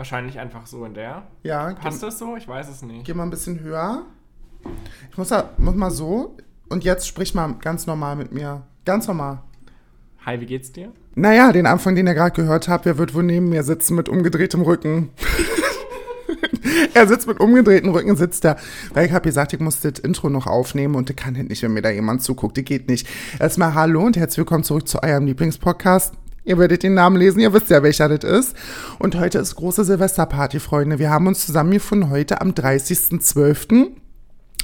Wahrscheinlich einfach so in der. Ja, Passt das so? Ich weiß es nicht. Geh mal ein bisschen höher. Ich muss, da, muss mal so. Und jetzt sprich mal ganz normal mit mir. Ganz normal. Hi, wie geht's dir? Naja, den Anfang, den ihr gerade gehört habt, wer wird wohl neben mir sitzen mit umgedrehtem Rücken? er sitzt mit umgedrehtem Rücken, sitzt da. Weil ich habe gesagt, ich muss das Intro noch aufnehmen und das kann halt nicht, wenn mir da jemand zuguckt. Das geht nicht. Erstmal hallo und herzlich willkommen zurück zu eurem Lieblingspodcast. Ihr werdet den Namen lesen, ihr wisst ja, welcher das ist. Und heute ist große Silvesterparty, Freunde. Wir haben uns zusammengefunden heute am 30.12.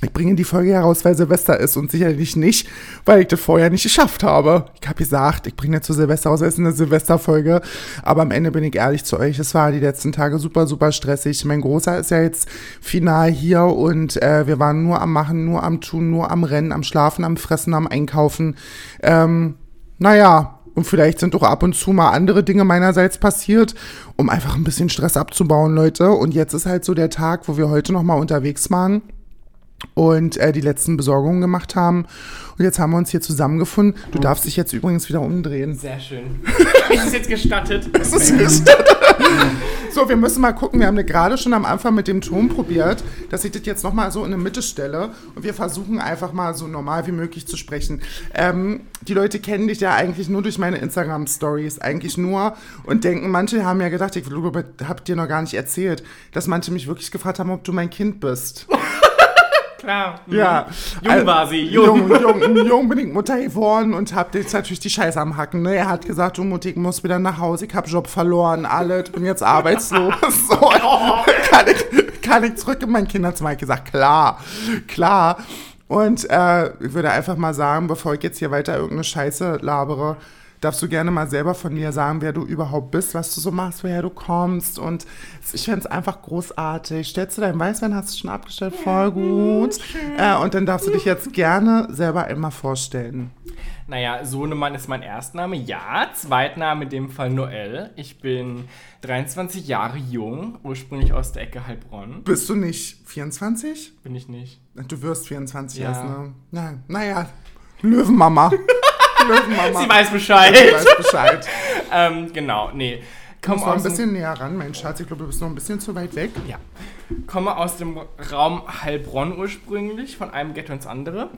Ich bringe die Folge heraus, weil Silvester ist und sicherlich nicht, weil ich das vorher nicht geschafft habe. Ich habe gesagt, ich bringe zu Silvester raus, es ist eine Silvesterfolge. Aber am Ende bin ich ehrlich zu euch, es war die letzten Tage super, super stressig. Mein Großer ist ja jetzt final hier und äh, wir waren nur am Machen, nur am Tun, nur am Rennen, am Schlafen, am Fressen, am Einkaufen. Ähm, naja, und vielleicht sind auch ab und zu mal andere Dinge meinerseits passiert, um einfach ein bisschen Stress abzubauen, Leute. Und jetzt ist halt so der Tag, wo wir heute nochmal unterwegs waren und äh, die letzten Besorgungen gemacht haben. Und jetzt haben wir uns hier zusammengefunden. Du darfst dich jetzt übrigens wieder umdrehen. Sehr schön. ist es jetzt gestattet? Das ist gestattet. so, wir müssen mal gucken. Wir haben gerade schon am Anfang mit dem Ton probiert, dass ich das jetzt nochmal so in die Mitte stelle. Und wir versuchen einfach mal so normal wie möglich zu sprechen. Ähm, die Leute kennen dich ja eigentlich nur durch meine Instagram-Stories. Eigentlich nur. Und denken, manche haben ja gedacht, ich habe dir noch gar nicht erzählt, dass manche mich wirklich gefragt haben, ob du mein Kind bist. Klar. Mhm. Ja. Jung war sie, jung. Jung, jung, jung bin ich Mutter geworden und hab jetzt natürlich die Scheiße am Hacken. Ne? Er hat gesagt, du Mutti, ich muss wieder nach Hause, ich hab Job verloren, alles, bin jetzt arbeitslos. so, kann ich, kann ich zurück in mein Kinderzimmer? Ich gesagt, klar, klar. Und äh, ich würde einfach mal sagen, bevor ich jetzt hier weiter irgendeine Scheiße labere, darfst du gerne mal selber von dir sagen, wer du überhaupt bist, was du so machst, woher du kommst. Und ich finde es einfach großartig. Stellst du deinen Weißwein, hast du schon abgestellt, voll gut. Äh, und dann darfst du dich jetzt gerne selber einmal vorstellen. Naja, Sohnemann ist mein Erstname, ja. Zweitname in dem Fall Noel. Ich bin 23 Jahre jung, ursprünglich aus der Ecke Heilbronn. Bist du nicht 24? Bin ich nicht. Du wirst 24 Ja. erst, ne? Na, naja, Löwenmama. Löwenmama. Sie weiß Bescheid. Sie weiß Bescheid. ähm, genau, nee. Komm mal ein bisschen näher ran, mein Schatz. Ich glaube, du bist noch ein bisschen zu weit weg. ja. Komme aus dem Raum Heilbronn ursprünglich, von einem Ghetto ins andere.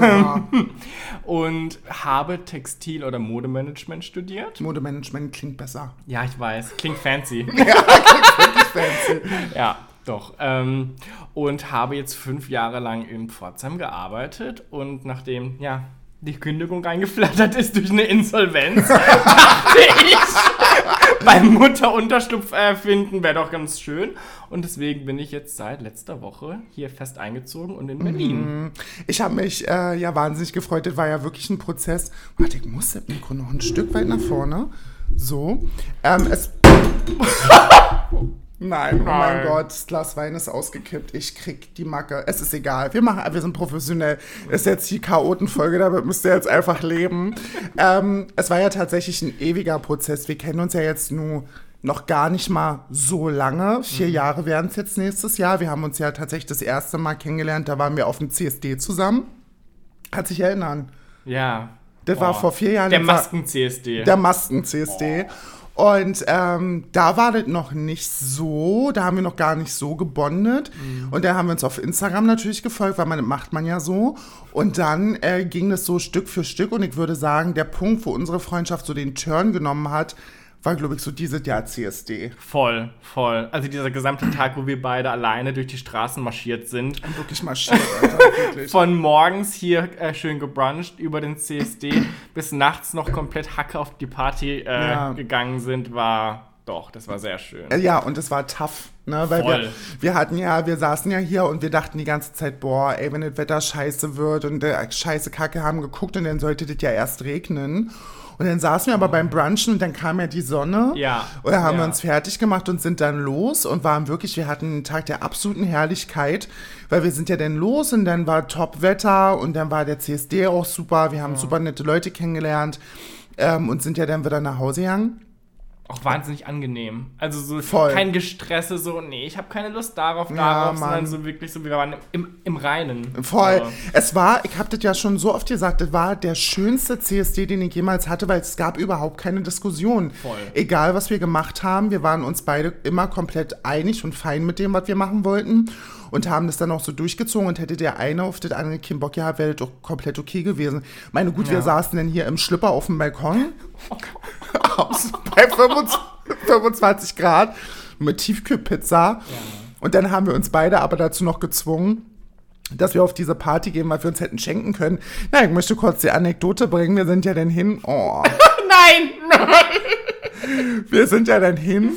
Ja. Und habe Textil- oder Modemanagement studiert. Modemanagement klingt besser. Ja, ich weiß. Klingt fancy. Wirklich fancy. Ja, doch. Ähm, und habe jetzt fünf Jahre lang in Pforzheim gearbeitet und nachdem, ja, die Kündigung eingeflattert ist durch eine Insolvenz, dachte ich, beim Mutterunterschlupf äh, finden wäre doch ganz schön. Und deswegen bin ich jetzt seit letzter Woche hier fest eingezogen und in Berlin. Ich habe mich äh, ja wahnsinnig gefreut. Das war ja wirklich ein Prozess. Warte, ich muss das Mikro noch ein Stück weit nach vorne. So. Ähm, es. Nein, oh mein. Gott, das Glas Wein ist ausgekippt. Ich krieg die Macke. Es ist egal. Wir machen, wir sind professionell. Ist jetzt die Chaotenfolge, damit müsst ihr jetzt einfach leben. ähm, es war ja tatsächlich ein ewiger Prozess. Wir kennen uns ja jetzt nur noch gar nicht mal so lange. Vier Jahre werden es jetzt nächstes Jahr. Wir haben uns ja tatsächlich das erste Mal kennengelernt. Da waren wir auf dem CSD zusammen. Hat sich erinnern. Ja. Das war Boah. vor vier Jahren. Der war- Masken-CSD. der Masken-CSD. Und ähm, da war das noch nicht so, da haben wir noch gar nicht so gebondet. Und da haben wir uns auf Instagram natürlich gefolgt, weil man das macht man ja so. Und dann äh, ging das so Stück für Stück. Und ich würde sagen, der Punkt, wo unsere Freundschaft so den Turn genommen hat, war, glaube ich, so dieses Jahr CSD. Voll, voll. Also dieser gesamte Tag, wo wir beide alleine durch die Straßen marschiert sind. Wirklich marschiert, Alter, wirklich. Von morgens hier äh, schön gebruncht über den CSD bis nachts noch komplett Hacke auf die Party äh, Ja. gegangen sind, war doch, das war sehr schön. Äh, Ja, und es war tough, ne? Weil Voll. wir, wir hatten ja, wir saßen ja hier und wir dachten die ganze Zeit, boah, ey, wenn das Wetter scheiße wird und der scheiße Kacke haben geguckt und dann sollte das ja erst regnen. Und dann saßen wir aber beim Brunchen und dann kam ja die Sonne. Ja, Und dann haben wir ja. uns fertig gemacht und sind dann los und waren wirklich, wir hatten einen Tag der absoluten Herrlichkeit, weil wir sind ja dann los und dann war Top-Wetter und dann war der CSD auch super. Wir haben super nette Leute kennengelernt ähm, und sind ja dann wieder nach Hause gegangen. Auch wahnsinnig angenehm. Also so Voll. kein Gestresse, so, nee, ich habe keine Lust darauf, Ja, darauf, Mann. sondern so wirklich so, wir waren im, im Reinen. Voll. So. Es war, ich habe das ja schon so oft gesagt, das war der schönste CSD, den ich jemals hatte, weil es gab überhaupt keine Diskussion. Voll. Egal, was wir gemacht haben, wir waren uns beide immer komplett einig und fein mit dem, was wir machen wollten und haben das dann auch so durchgezogen und hätte der eine auf das andere keinen Bock gehabt, wäre das doch komplett okay gewesen. Meine gut, wir Ja. saßen dann hier im Schlipper auf dem Balkon aus, bei 25, 25 Grad mit Tiefkühlpizza und dann haben wir uns beide aber dazu noch gezwungen, dass wir auf diese Party gehen, weil wir uns hätten schenken können. Na, ich möchte kurz die Anekdote bringen. Wir sind ja dann hin. Oh, Nein! wir sind ja dann hin.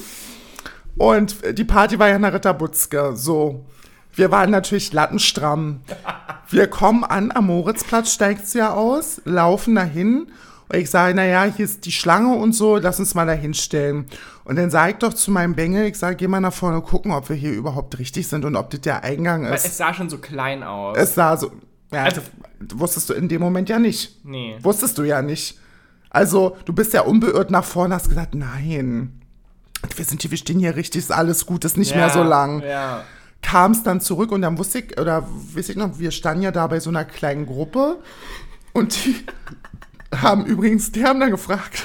Und die Party war ja in der Ritterbutzke. So. Wir waren natürlich lattenstramm. Wir kommen an, am Moritzplatz steigt sie ja aus, laufen dahin. Und ich sage, naja, hier ist die Schlange und so, lass uns mal da hinstellen. Und dann sage ich doch zu meinem Bengel, ich sage, geh mal nach vorne gucken, ob wir hier überhaupt richtig sind und ob das der Eingang Weil ist. es sah schon so klein aus. Es sah so. Ja, Also- wusstest du in dem Moment ja nicht. nee. Wusstest du ja nicht. Also, du bist ja unbeirrt nach vorne, hast gesagt, nein. Wir sind hier, wir stehen hier richtig, ist alles gut, ist nicht mehr so lang. Ja. Kam es dann zurück und dann wusste ich, oder weiß ich noch, wir standen ja da bei so einer kleinen Gruppe und die haben übrigens, die haben dann gefragt,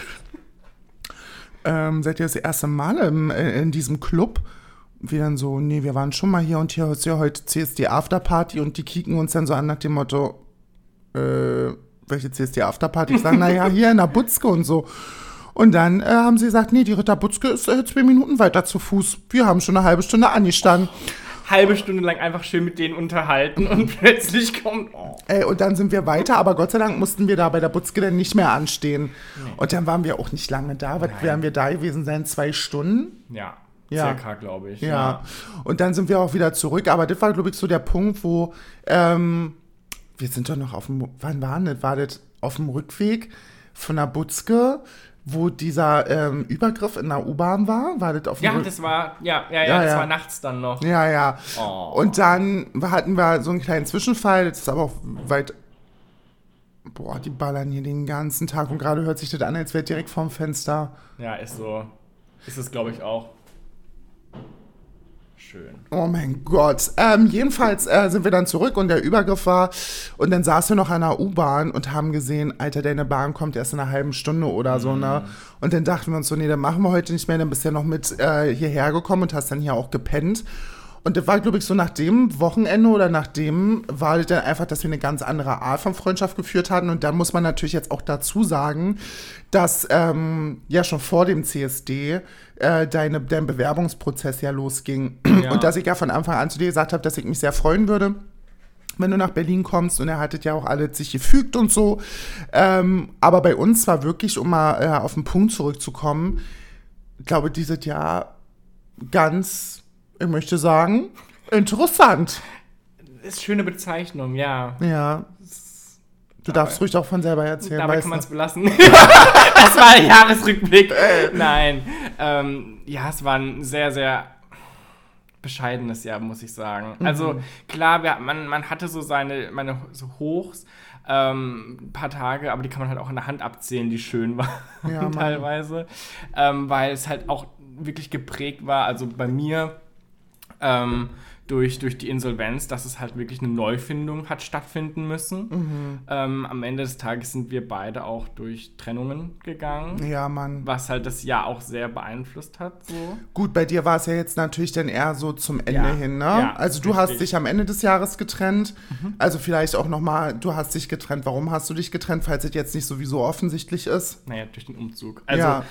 ähm, seid ihr das erste Mal im, äh, in diesem Club? Wir dann so, nee, wir waren schon mal hier und hier ist ja heute CSD Afterparty und die kicken uns dann so an nach dem Motto, äh, welche CSD Afterparty? Ich sage, naja, hier in der Butzke und so. Und dann äh, haben sie gesagt, nee, die Ritter Butzke ist äh, zwei Minuten weiter zu Fuß. Wir haben schon eine halbe Stunde angestanden. Halbe Stunde lang einfach schön mit denen unterhalten und plötzlich kommt. Oh. Ey, und dann sind wir weiter, aber Gott sei Dank mussten wir da bei der Butzke dann nicht mehr anstehen. Und dann waren wir auch nicht lange da. Was werden wir da gewesen sein? Zwei Stunden? Ja. Ja. Circa, glaube ich. Ja. Und dann sind wir auch wieder zurück. Aber das war, glaube ich, so der Punkt, wo ähm, wir sind doch noch auf dem, wann war das? War das auf dem Rückweg von der Butzke, wo dieser ähm, Übergriff in der U-Bahn war? War das auf dem Ja, Rück- das war, ja, ja, ja, Ja, das ja. war nachts dann noch. Ja, ja. Oh. Und dann hatten wir so einen kleinen Zwischenfall, das ist aber auch weit. Boah, die ballern hier den ganzen Tag und gerade hört sich das an, als wäre direkt vorm Fenster. Ja, ist so. Ist es, glaube ich, auch. Schön. Oh mein Gott. Ähm, jedenfalls äh, sind wir dann zurück und der Übergriff war. Und dann saßen wir noch an der U-Bahn und haben gesehen, Alter, deine Bahn kommt erst in einer halben Stunde oder so, ne? Und dann dachten wir uns so, nee, dann machen wir heute nicht mehr. Dann bist du ja noch mit äh, hierher gekommen und hast dann hier auch gepennt. Und das war, glaube ich, so nach dem Wochenende oder nach dem war das dann einfach, dass wir eine ganz andere Art von Freundschaft geführt hatten. Und da muss man natürlich jetzt auch dazu sagen, dass ähm, ja schon vor dem CSD äh, deine, dein Bewerbungsprozess ja losging. Ja. Und dass ich ja von Anfang an zu dir gesagt habe, dass ich mich sehr freuen würde, wenn du nach Berlin kommst. Und er hattet ja auch alle sich gefügt und so. Ähm, aber bei uns war wirklich, um mal äh, auf den Punkt zurückzukommen, ich glaube, dieses Jahr ganz, ich möchte sagen, interessant. Ist schöne Bezeichnung, ja. Ja. Du darfst ruhig auch von selber erzählen, Dabei kann man es belassen. das war der Jahresrückblick. Nein. Ähm, ja, es war ein sehr, sehr bescheidenes Jahr, muss ich sagen. Mhm. Also klar, wir, man, man hatte so seine meine so Hochs, ähm, ein paar Tage, aber die kann man halt auch in der Hand abzählen, die schön waren Ja, teilweise. Ähm, weil es halt auch wirklich geprägt war, also bei mir ähm, durch, durch die Insolvenz, dass es halt wirklich eine Neufindung hat stattfinden müssen. Mhm. Ähm, am Ende des Tages sind wir beide auch durch Trennungen gegangen, Ja, Mann. was halt das Jahr auch sehr beeinflusst hat. So. Gut, bei dir war es ja jetzt natürlich dann eher so zum Ende Ja, hin, ne? ja, also du richtig. hast dich am Ende des Jahres getrennt. Also vielleicht auch nochmal, du hast dich getrennt. Warum hast du dich getrennt, falls es jetzt nicht sowieso offensichtlich ist? Naja, durch den Umzug. Also Ja.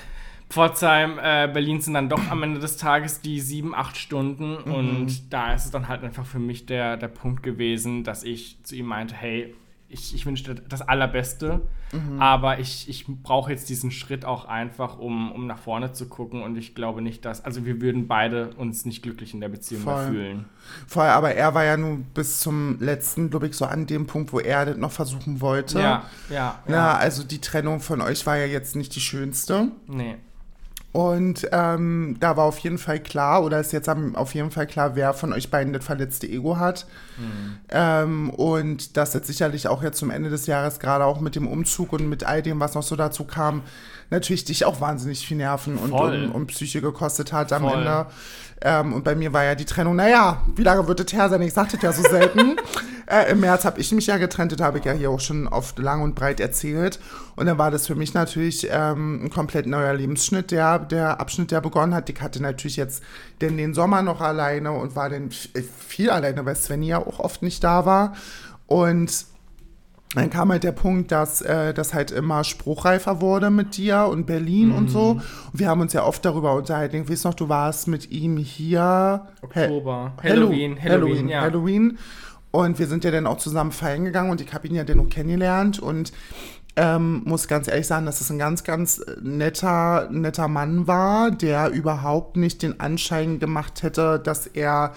Pforzheim, äh, Berlin sind dann doch am Ende des Tages die sieben, acht Stunden. Mhm. Und da ist es dann halt einfach für mich der, der Punkt gewesen, dass ich zu ihm meinte, hey, ich, ich wünsche dir das Allerbeste, Mhm. aber ich, ich brauche jetzt diesen Schritt auch einfach, um, um nach vorne zu gucken. Und ich glaube nicht, dass, also wir würden beide uns nicht glücklich in der Beziehung Voll. fühlen. Vorher, aber er war ja nun bis zum letzten, glaube ich, so an dem Punkt, wo er das noch versuchen wollte. Ja, ja, Ja, also die Trennung von euch war ja jetzt nicht die schönste. Nee. Und ähm, da war auf jeden Fall klar, oder ist jetzt auf jeden Fall klar, wer von euch beiden das verletzte Ego hat. Mhm. Ähm, und das jetzt sicherlich auch jetzt zum Ende des Jahres, gerade auch mit dem Umzug und mit all dem, was noch so dazu kam, natürlich dich auch wahnsinnig viel Nerven und, und, und, Psyche gekostet hat am Voll. Ende. Ähm, und bei mir war ja die Trennung, naja, wie lange wird das her sein? Ich sagte das ja so selten. äh, Im März habe ich mich ja getrennt, das habe ich ja hier auch schon oft lang und breit erzählt. Und dann war das für mich natürlich ähm, ein komplett neuer Lebensschnitt, der, der Abschnitt, der begonnen hat. Ich hatte natürlich jetzt den, den Sommer noch alleine und war dann viel alleine, weil Svenny ja auch oft nicht da war. Und dann kam halt der Punkt, dass äh, das halt immer spruchreifer wurde mit dir und Berlin mhm. und so. Und wir haben uns ja oft darüber unterhalten. Ich weiß noch, du warst mit ihm hier. Oktober. Ha Halloween. Halloween. Halloween, ja. Halloween. Und wir sind ja dann auch zusammen feiern gegangen und ich habe ihn ja dann noch kennengelernt und ähm, muss ganz ehrlich sagen, dass es ein ganz, ganz netter, netter Mann war, der überhaupt nicht den Anschein gemacht hätte, dass er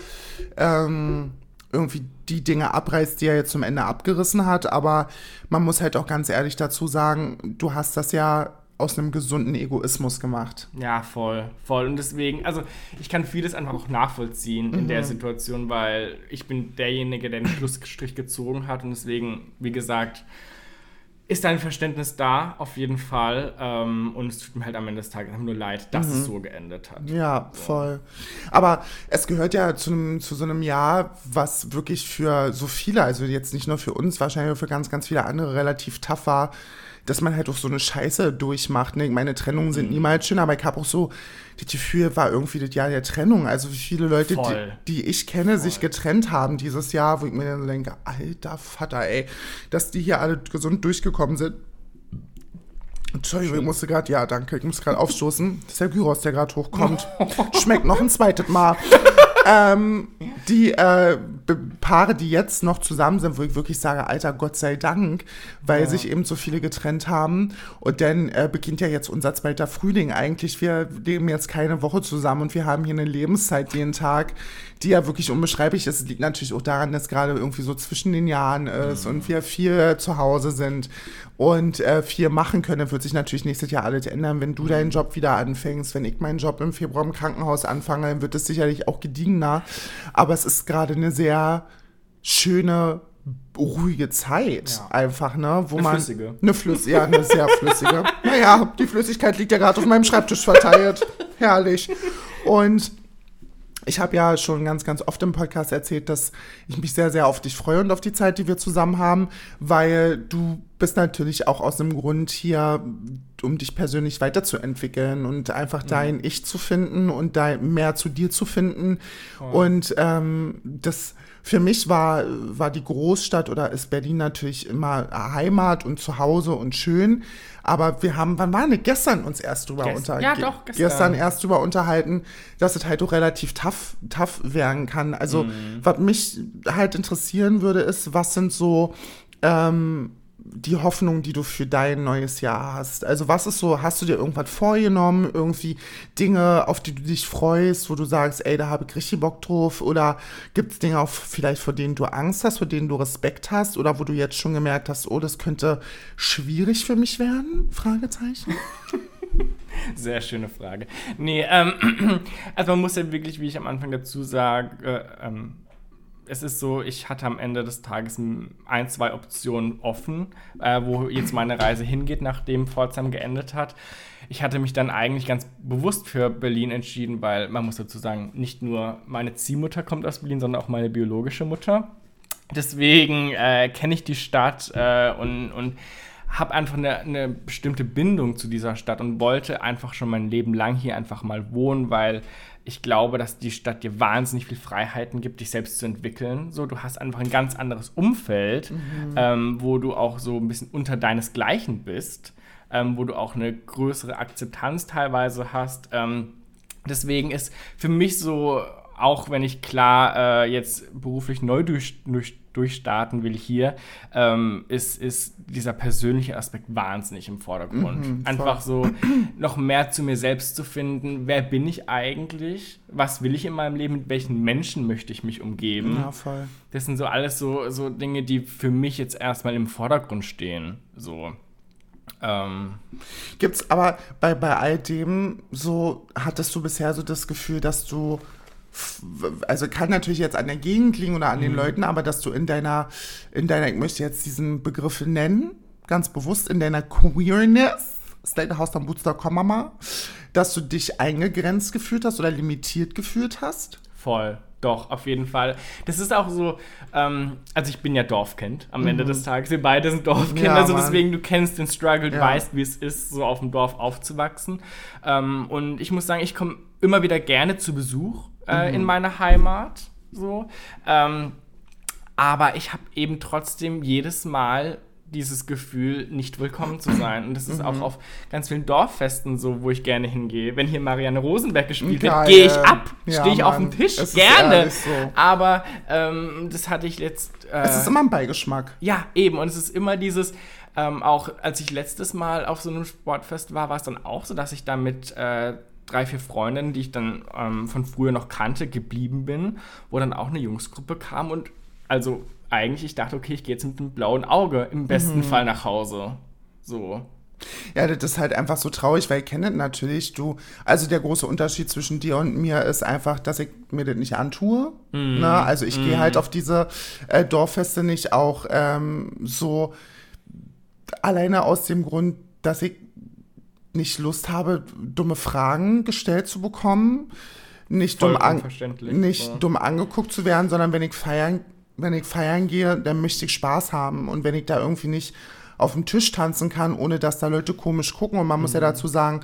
ähm, irgendwie die Dinge abreißt, die er jetzt zum Ende abgerissen hat. Aber man muss halt auch ganz ehrlich dazu sagen, du hast das ja aus einem gesunden Egoismus gemacht. Ja, voll, voll. Und deswegen, also ich kann vieles einfach auch nachvollziehen mhm. in der mhm. Situation, weil ich bin derjenige, der den Schlussstrich gezogen hat. Und deswegen, wie gesagt, ist dein Verständnis da, auf jeden Fall. Ähm, und es tut mir halt am Ende des Tages nur leid, dass mhm. es so geendet hat. Ja, so. voll. Aber es gehört ja zu, einem, zu so einem Jahr, was wirklich für so viele, also jetzt nicht nur für uns, wahrscheinlich auch für ganz, ganz viele andere relativ tough war dass man halt auch so eine Scheiße durchmacht. Ne? Meine Trennungen sind mhm. niemals schön, aber ich habe auch so, das Gefühl war irgendwie das Jahr der Trennung. Also wie viele Leute, die, die, ich kenne, Voll. sich getrennt haben dieses Jahr, wo ich mir dann denke, alter Vater, ey, dass die hier alle gesund durchgekommen sind. Entschuldigung, ich musste gerade, ja, danke, ich muss gerade aufstoßen. Das ist der Gyros, der gerade hochkommt. Schmeckt noch ein zweites Mal ähm, die äh, Paare, die jetzt noch zusammen sind, wo ich wirklich sage, Alter, Gott sei Dank, weil ja. sich eben so viele getrennt haben. Und dann äh, beginnt ja jetzt unser zweiter Frühling eigentlich. Wir leben jetzt keine Woche zusammen und wir haben hier eine Lebenszeit jeden Tag, die ja wirklich unbeschreiblich ist. Es liegt natürlich auch daran, dass gerade irgendwie so zwischen den Jahren ist mhm. und wir viel zu Hause sind und äh, viel machen können. Wird sich natürlich nächstes Jahr alles ändern, wenn du deinen Job wieder anfängst. Wenn ich meinen Job im Februar im Krankenhaus anfange, dann wird es sicherlich auch gediegener. Aber es ist gerade eine sehr schöne, ruhige Zeit ja. einfach, ne? Wo eine man, flüssige. Eine flüssige, ja, eine sehr flüssige. naja, die Flüssigkeit liegt ja gerade auf meinem Schreibtisch verteilt. Herrlich. Und ich habe ja schon ganz, ganz oft im Podcast erzählt, dass ich mich sehr, sehr auf dich freue und auf die Zeit, die wir zusammen haben, weil du bist natürlich auch aus einem Grund hier, um dich persönlich weiterzuentwickeln und einfach mhm. dein Ich zu finden und dein mehr zu dir zu finden. Oh. Und ähm, das für mich war, war die Großstadt oder ist Berlin natürlich immer Heimat und Zuhause und schön. Aber wir haben, wann waren wir gestern uns erst drüber Gest unterhalten? Ja, doch, gestern. Gestern erst drüber unterhalten, dass es halt auch relativ tough, tough werden kann. Also, mhm. was mich halt interessieren würde, ist, was sind so, ähm, die Hoffnung, die du für dein neues Jahr hast? Also was ist so, hast du dir irgendwas vorgenommen, irgendwie Dinge, auf die du dich freust, wo du sagst, ey, da habe ich richtig Bock drauf? Oder gibt es Dinge, auf, vielleicht vor denen du Angst hast, vor denen du Respekt hast? Oder wo du jetzt schon gemerkt hast, oh, das könnte schwierig für mich werden? Fragezeichen. Sehr schöne Frage. Nee, ähm, also man muss ja wirklich, wie ich am Anfang dazu sage, äh, ähm, es ist so, ich hatte am Ende des Tages ein, zwei Optionen offen, äh, wo jetzt meine Reise hingeht, nachdem Pforzheim geendet hat. Ich hatte mich dann eigentlich ganz bewusst für Berlin entschieden, weil man muss dazu sagen, nicht nur meine Ziehmutter kommt aus Berlin, sondern auch meine biologische Mutter. Deswegen äh, kenne ich die Stadt äh, und, und habe einfach eine, eine, bestimmte Bindung zu dieser Stadt und wollte einfach schon mein Leben lang hier einfach mal wohnen, weil ich glaube, dass die Stadt dir wahnsinnig viel Freiheiten gibt, dich selbst zu entwickeln. So, du hast einfach ein ganz anderes Umfeld, mhm. ähm, wo du auch so ein bisschen unter deinesgleichen bist, ähm, wo du auch eine größere Akzeptanz teilweise hast. Ähm, deswegen ist für mich so, auch wenn ich klar äh, jetzt beruflich neu durch, durch durchstarten will hier, ähm, ist, ist dieser persönliche Aspekt wahnsinnig im Vordergrund. Mhm, Einfach so noch mehr zu mir selbst zu finden. Wer bin ich eigentlich? Was will ich in meinem Leben? Mit welchen Menschen möchte ich mich umgeben? Ja, voll. Das sind so alles so, so Dinge, die für mich jetzt erstmal im Vordergrund stehen. So. Ähm, Gibt's aber bei, bei all dem so, hattest du bisher so das Gefühl, dass du, also kann natürlich jetzt an der Gegend liegen oder an den Leuten, aber dass du in deiner, in deiner, ich möchte jetzt diesen Begriff nennen, ganz bewusst in deiner Queerness, slatehouse.boots.com Mama, dass du dich eingegrenzt gefühlt hast oder limitiert gefühlt hast? Voll, doch, auf jeden Fall. Das ist auch so, ähm, also ich bin ja Dorfkind am Ende des Tages. Wir beide sind Dorfkinder, Mhm. Ja, also deswegen, du kennst den Struggle, du Ja. weißt, wie es ist, so auf dem Dorf aufzuwachsen. Ähm, und ich muss sagen, ich komme immer wieder gerne zu Besuch äh, Mhm. in meine Heimat. So. Ähm, aber ich habe eben trotzdem jedes Mal dieses Gefühl, nicht willkommen zu sein. Und das ist Mhm. auch auf ganz vielen Dorffesten so, wo ich gerne hingehe. Wenn hier Marianne Rosenberg gespielt Geil. wird, gehe ich ab, Ja, stehe ich auf dem Mann. Tisch, Es gerne. so. Aber ähm, das hatte ich letzt. Äh, Es ist immer ein Beigeschmack. ja, eben. Und es ist immer dieses, ähm, auch als ich letztes Mal auf so einem Sportfest war, war es dann auch so, dass ich da mit äh, drei, vier Freundinnen, die ich dann ähm, von früher noch kannte, geblieben bin, wo dann auch eine Jungsgruppe kam und also eigentlich, ich dachte, okay, ich gehe jetzt mit einem blauen Auge im besten Mhm. Fall nach Hause. So. Ja, das ist halt einfach so traurig, weil ich kenne das natürlich, du, also der große Unterschied zwischen dir und mir ist einfach, dass ich mir das nicht antue. Ne? Also ich gehe halt auf diese äh, Dorffeste nicht auch ähm, so alleine aus dem Grund, dass ich nicht Lust habe, dumme Fragen gestellt zu bekommen, nicht, dumm, an, nicht ja. dumm angeguckt zu werden, sondern wenn ich feiern, wenn ich feiern gehe, dann möchte ich Spaß haben und wenn ich da irgendwie nicht auf dem Tisch tanzen kann, ohne dass da Leute komisch gucken. Und man muss ja Mhm. dazu sagen,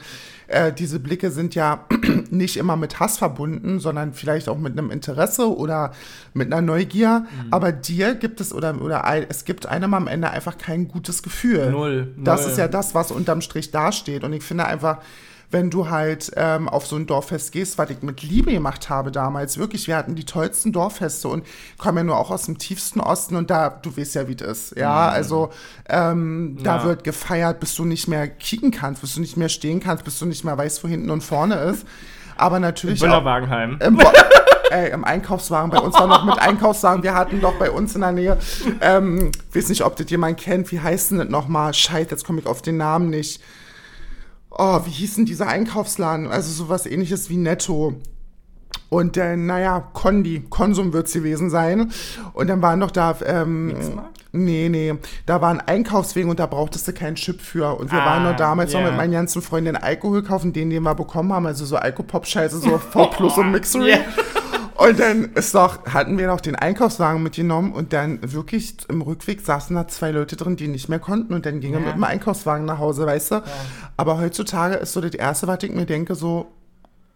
äh, diese Blicke sind ja nicht immer mit Hass verbunden, sondern vielleicht auch mit einem Interesse oder mit einer Neugier. Mhm. Aber dir gibt es oder, oder es gibt einem am Ende einfach kein gutes Gefühl. Null, Das null. ist ja das, was unterm Strich dasteht. Und ich finde einfach, wenn du halt ähm, auf so ein Dorffest gehst, was ich mit Liebe gemacht habe damals, wirklich, wir hatten die tollsten Dorffeste und kommen ja nur auch aus dem tiefsten Osten und da, du weißt ja, wie das ist, ja, also ähm, da Ja. wird gefeiert, bis du nicht mehr kicken kannst, bis du nicht mehr stehen kannst, bis du nicht mehr weißt, wo hinten und vorne ist, aber natürlich auch Büllerwagenheim. im, Bo Ey, im Einkaufswagen, bei uns war noch mit Einkaufswagen, wir hatten doch bei uns in der Nähe, ähm, weiß nicht, ob das jemand kennt, wie heißt denn das nochmal? Scheiße, jetzt komme ich auf den Namen nicht. Oh, wie hieß denn dieser Einkaufsladen? Also sowas ähnliches wie Netto. Und dann, naja, Kondi, Konsum wird es gewesen sein. Und dann waren doch da, ähm, Mixmarkt? nee, nee, da war ein Einkaufswegen und da brauchtest du keinen Chip für. Und wir Ah, waren nur damals noch ja. mit meinen ganzen Freundinnen Alkohol kaufen, den, den wir bekommen haben, also so Alkopop-Scheiße, so V Plus und Mixery. Ja. Und dann ist doch, hatten wir noch den Einkaufswagen mitgenommen und dann wirklich im Rückweg saßen da zwei Leute drin, die nicht mehr konnten und dann ging er Ja. mit dem Einkaufswagen nach Hause, weißt du? Aber heutzutage ist so das Erste, was ich mir denke, so,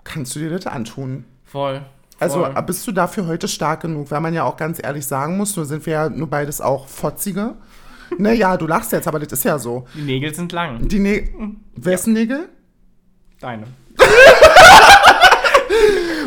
kannst du dir das antun? Voll. Also voll. bist du dafür heute stark genug, weil man ja auch ganz ehrlich sagen muss, nur sind wir ja nur beides auch Fotzige. Naja, du lachst jetzt, aber das ist ja so. Die Nägel sind lang. Die Nä Wessen Nägel? Deine.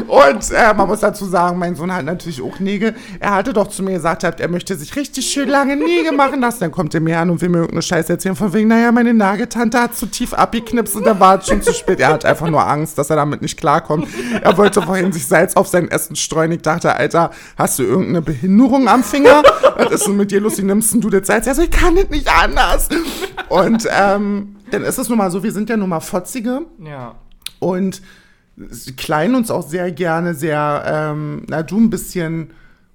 Und äh, man muss dazu sagen, mein Sohn hat natürlich auch Nägel. Er hatte doch zu mir gesagt, er möchte sich richtig schön lange Nägel machen lassen. Dann kommt er mir an und will mir irgendeine Scheiße erzählen von wegen, naja, meine Nageltante hat zu tief abgeknipst und da war es schon zu spät. Er hat einfach nur Angst, dass er damit nicht klarkommt. Er wollte vorhin sich Salz auf sein Essen streuen. Ich dachte, Alter, hast du irgendeine Behinderung am Finger? Was ist denn mit dir los? Wie nimmst du das Salz? Er so, ich kann das nicht anders. Und ähm, dann ist es nun mal so, wir sind ja nun mal Fotzige Ja. und kleiden uns auch sehr gerne sehr, ähm, na du ein bisschen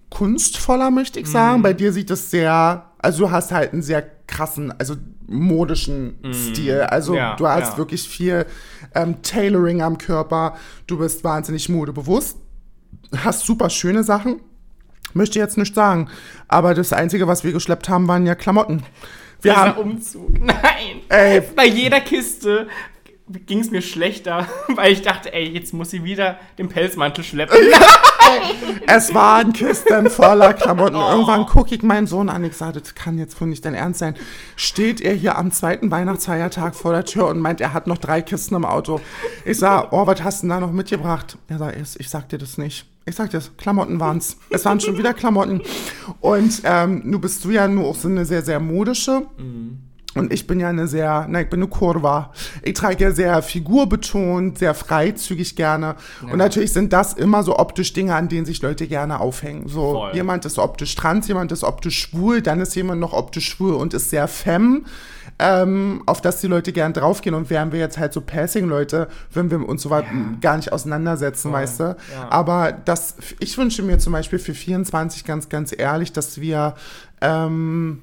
kunstvoller, möchte ich sagen. Bei dir sieht es sehr, also du hast halt einen sehr krassen, also modischen Stil. Also Ja, du hast ja. wirklich viel ähm, Tailoring am Körper. Du bist wahnsinnig modebewusst, hast super schöne Sachen. Möchte jetzt nicht sagen. Aber das Einzige, was wir geschleppt haben, waren ja Klamotten. Wir haben, Umzug. Nein. Ey. Bei jeder Kiste ging es mir schlechter, weil ich dachte, ey, jetzt muss sie wieder den Pelzmantel schleppen. Es waren Kisten voller Klamotten. Irgendwann gucke ich meinen Sohn an. Ich sage, das kann jetzt wohl nicht dein Ernst sein. Steht er hier am zweiten Weihnachtsfeiertag vor der Tür und meint, er hat noch drei Kisten im Auto. Ich sage, oh, was hast du denn da noch mitgebracht? Er sagt, ich, sag dir das nicht. Ich sag dir das, Klamotten waren's. Es waren schon wieder Klamotten. Und ähm, nu bist du ja nur auch so eine sehr, sehr modische. Und ich bin ja eine sehr, na, ich bin eine Kurva. Ich trage ja sehr figurbetont, sehr freizügig gerne. Und natürlich sind das immer so optisch Dinge, an denen sich Leute gerne aufhängen. So, Voll. jemand ist optisch trans, jemand ist optisch schwul, dann ist jemand noch optisch schwul und ist sehr femme. Ähm, auf das die Leute gern draufgehen und wären wir jetzt halt so Passing-Leute, würden wir uns so weit gar nicht auseinandersetzen, weißt du? ja. Aber das, ich wünsche mir zum Beispiel für 24 ganz, ganz ehrlich, dass wir ähm,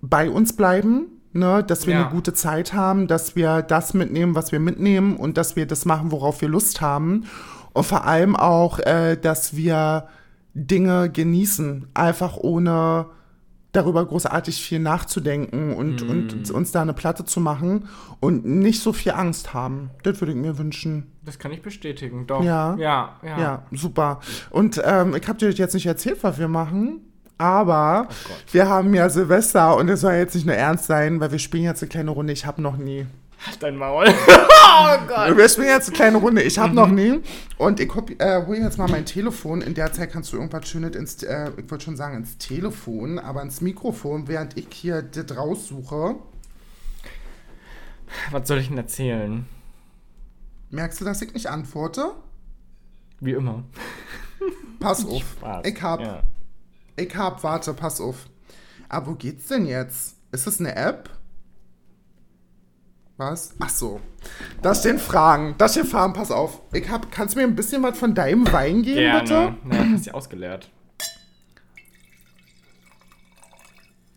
bei uns bleiben, ne? dass wir Ja. eine gute Zeit haben, dass wir das mitnehmen, was wir mitnehmen und dass wir das machen, worauf wir Lust haben. Und vor allem auch, äh, dass wir Dinge genießen, einfach ohne darüber großartig viel nachzudenken und, Mm. und uns da eine Platte zu machen und nicht so viel Angst haben. Das würde ich mir wünschen. Das kann ich bestätigen, doch. Ja. Ja, ja. Ja, super. Und ähm, ich habe dir jetzt nicht erzählt, was wir machen. Aber wir haben ja Silvester und es soll jetzt nicht nur ernst sein, weil wir spielen jetzt eine kleine Runde. Ich habe noch nie. Halt dein Maul. oh Gott. Wir spielen jetzt eine kleine Runde. Ich habe noch nie. Und ich hol- äh, hol jetzt mal mein Telefon. In der Zeit kannst du irgendwas Schönes ins, äh, ich wollte schon sagen ins Telefon, aber ins Mikrofon, während ich hier das raussuche. Was soll ich denn erzählen? Merkst du, dass ich nicht antworte? Wie immer. Pass auf. Spaß. Ich hab, Ja. Ich hab, warte, pass auf. Aber wo geht's denn jetzt? Ist das eine App? Was? Ach so. Das stehen Fragen. Das stehen Fragen, pass auf. Ich hab, kannst du mir ein bisschen was von deinem Wein geben, Gerne. bitte? Na, hast ja ausgeleert.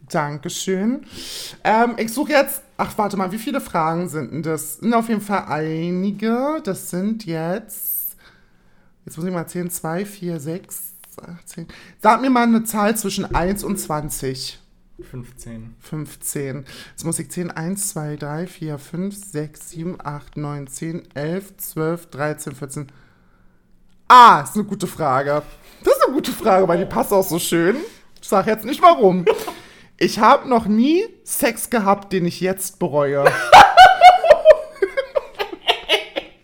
Dankeschön. Ähm, ich suche jetzt. Ach, warte mal, wie viele Fragen sind denn das? Sind auf jeden Fall einige. Das sind jetzt. Jetzt muss ich mal zählen. 2, 4, 6, 10. Sag mir mal eine Zahl zwischen 1 und 20. 15. 15. Jetzt muss ich zählen. 1, 2, 3, 4, 5, 6, 7, 8, 9, 10, 11, 12, 13, 14. Ah, ist eine gute Frage. Das ist eine gute Frage, weil die passt auch so schön. Ich sag jetzt nicht warum. Ich habe noch nie Sex gehabt, den ich jetzt bereue.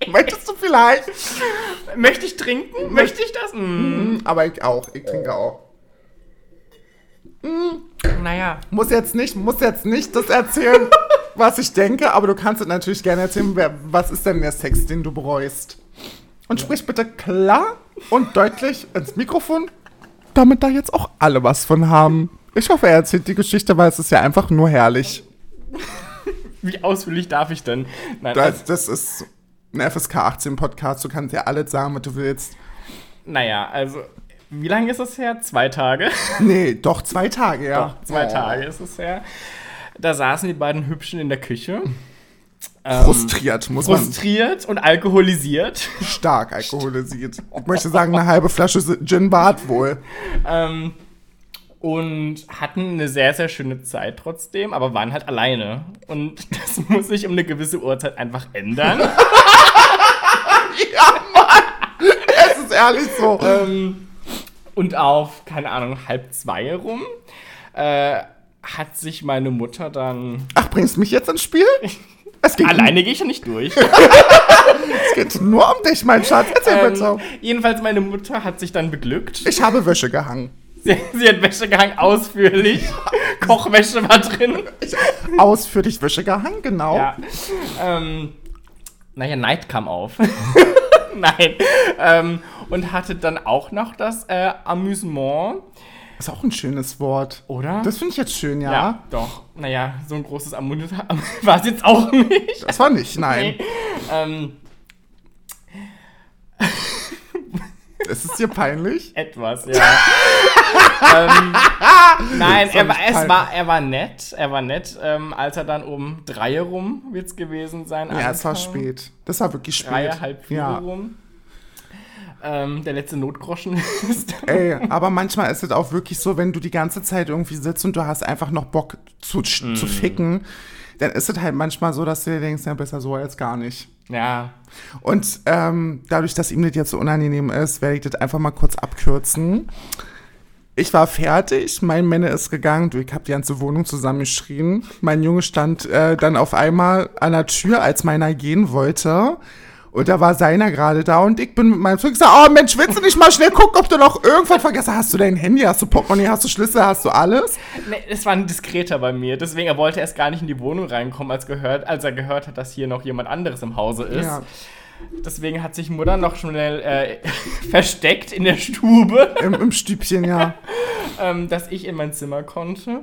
Möchtest du vielleicht? Möchte ich trinken? Möchte ich das? Mm. Aber ich auch. Ich trinke auch. Naja. Muss jetzt nicht, muss jetzt nicht das erzählen, was ich denke, aber du kannst es natürlich gerne erzählen. Wer, was ist denn der Sex, den du bereust? Und sprich bitte klar und deutlich ins Mikrofon, damit da jetzt auch alle was von haben. Ich hoffe, er erzählt die Geschichte, weil es ist ja einfach nur herrlich. Wie ausführlich darf ich denn? Nein, also, Das, das ist ein FSK 18 Podcast, du kannst ja alles sagen, was du willst. naja, also, wie lange ist es her? Zwei Tage? Nee, doch zwei Tage, ja. Doch, zwei Oh. Tage ist es her. Da saßen die beiden Hübschen in der Küche. Frustriert, muss man Frustriert und alkoholisiert. stark alkoholisiert. Ich möchte sagen, eine halbe Flasche Gin Bart wohl. ähm, und hatten eine sehr, sehr schöne Zeit trotzdem, aber waren halt alleine. Und das muss sich um eine gewisse Uhrzeit einfach ändern. Es ist ehrlich so. ähm, und auf, keine Ahnung, halb zwei rum äh, hat sich meine Mutter dann. Ach, bringst mich jetzt ins Spiel? Es geht, Alleine gehe ich ja nicht durch. es geht nur um dich, mein Schatz. Erzähl ähm, bitte. jedenfalls, meine Mutter hat sich dann beglückt. Ich habe Wäsche gehangen. Sie, sie hat Wäsche gehangen, ausführlich. Kochwäsche war drin. Ich ausführlich Wäsche gehangen, genau. Ja. Ähm, naja, Neid kam auf. Nein. Ähm, und hatte dann auch noch das äh, Amüsement, Ist auch ein schönes Wort. oder? Das finde ich jetzt schön, ja. ja, doch. Naja, so ein großes Amüsement war es jetzt auch nicht. Das war nicht, nein. Nee. Ähm, Ist es dir peinlich? etwas, ja. ähm, nein, er war es war, er war nett. Er war nett, ähm, als er dann um drei rum wird's gewesen sein. Ja, es war spät. Das war wirklich spät. Drei, halb vier ja. rum. Ähm, der letzte Notgroschen ist. Ey, aber manchmal ist es auch wirklich so, wenn du die ganze Zeit irgendwie sitzt und du hast einfach noch Bock zu, Mm. zu ficken, dann ist es halt manchmal so, dass du dir denkst, ja, besser so als gar nicht. Ja, Und ähm, dadurch, dass ihm das jetzt so unangenehm ist, werde ich das einfach mal kurz abkürzen. Ich war fertig, mein Männer ist gegangen, du, ich habe die ganze Wohnung zusammengeschrien. Mein Junge stand äh, dann auf einmal an der Tür, als meiner gehen wollte. Und da war seiner gerade da und ich bin mit meinem Zug gesagt, oh Mensch, willst du nicht mal schnell gucken, ob du noch irgendwas vergessen hast? Hast du dein Handy, hast du Portemonnaie, hast du Schlüssel, hast du alles? Nee, es war ein diskreter bei mir, deswegen er wollte erst gar nicht in die Wohnung reinkommen, als, gehört, als er gehört hat, dass hier noch jemand anderes im Hause ist. Ja. Deswegen hat sich Mutter noch schnell äh, versteckt in der Stube, Im, im Stübchen, ja. ähm, dass ich in mein Zimmer konnte.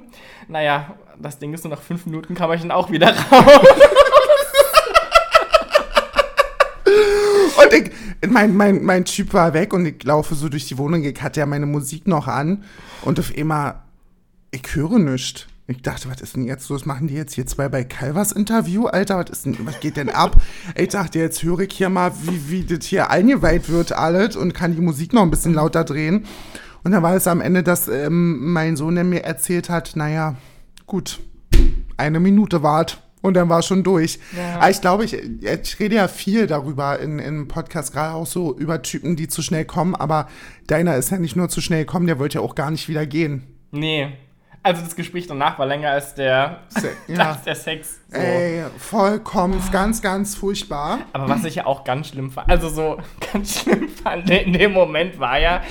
Naja, das Ding ist, nur nach fünf Minuten kam ich dann auch wieder raus. Und ich, mein, mein, mein Typ war weg und ich laufe so durch die Wohnung, ich hatte ja meine Musik noch an und auf einmal, ich höre nichts. Ich dachte, was ist denn jetzt los? Machen die jetzt hier zwei bei Calvas Interview? Alter, was ist denn, was geht denn ab? Ich dachte, jetzt höre ich hier mal, wie, wie das hier eingeweiht wird alles und kann die Musik noch ein bisschen lauter drehen. Und dann war es am Ende, dass ähm, mein Sohn mir erzählt hat, naja, gut, eine Minute wart. Und dann war schon durch. Ja. Aber ich glaube, ich, ich rede ja viel darüber in, im Podcast, gerade auch so über Typen, die zu schnell kommen. Aber deiner ist ja nicht nur zu schnell kommen, der wollte ja auch gar nicht wieder gehen. Nee. Also das Gespräch danach war länger als der, Se- ja. als der Sex. So. Ey, vollkommen, ganz, ganz furchtbar. Aber was ich ja auch ganz schlimm fand, also so ganz schlimm fand in dem Moment war ja,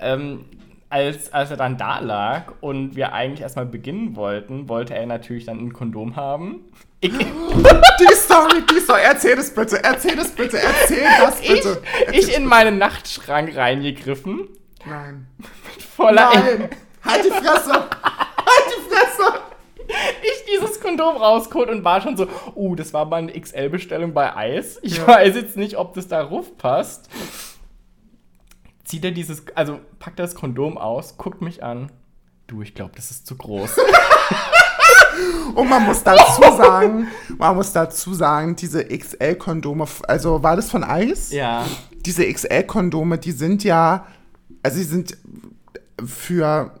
ähm, als, als er dann da lag und wir eigentlich erstmal beginnen wollten, wollte er natürlich dann ein Kondom haben. Ich, Die Story, die Story, erzähl das bitte, erzähl das bitte, erzähl das ich, bitte. ich in meinen Nachtschrank reingegriffen, Nein. voller Nein, halt die Fresse. Halt die Fresse. ich dieses Kondom rausgeholt und war schon so, oh, das war mal eine XL-Bestellung bei Eis. Ich Ja. weiß jetzt nicht, ob das da ruf passt. Zieht er dieses, also packt er das Kondom aus, guckt mich an. Du, ich glaube, das ist zu groß. Und man muss dazu sagen, man muss dazu sagen, diese XL-Kondome, also war das von Eis? ja. Diese XL-Kondome, die sind ja, also die sind für,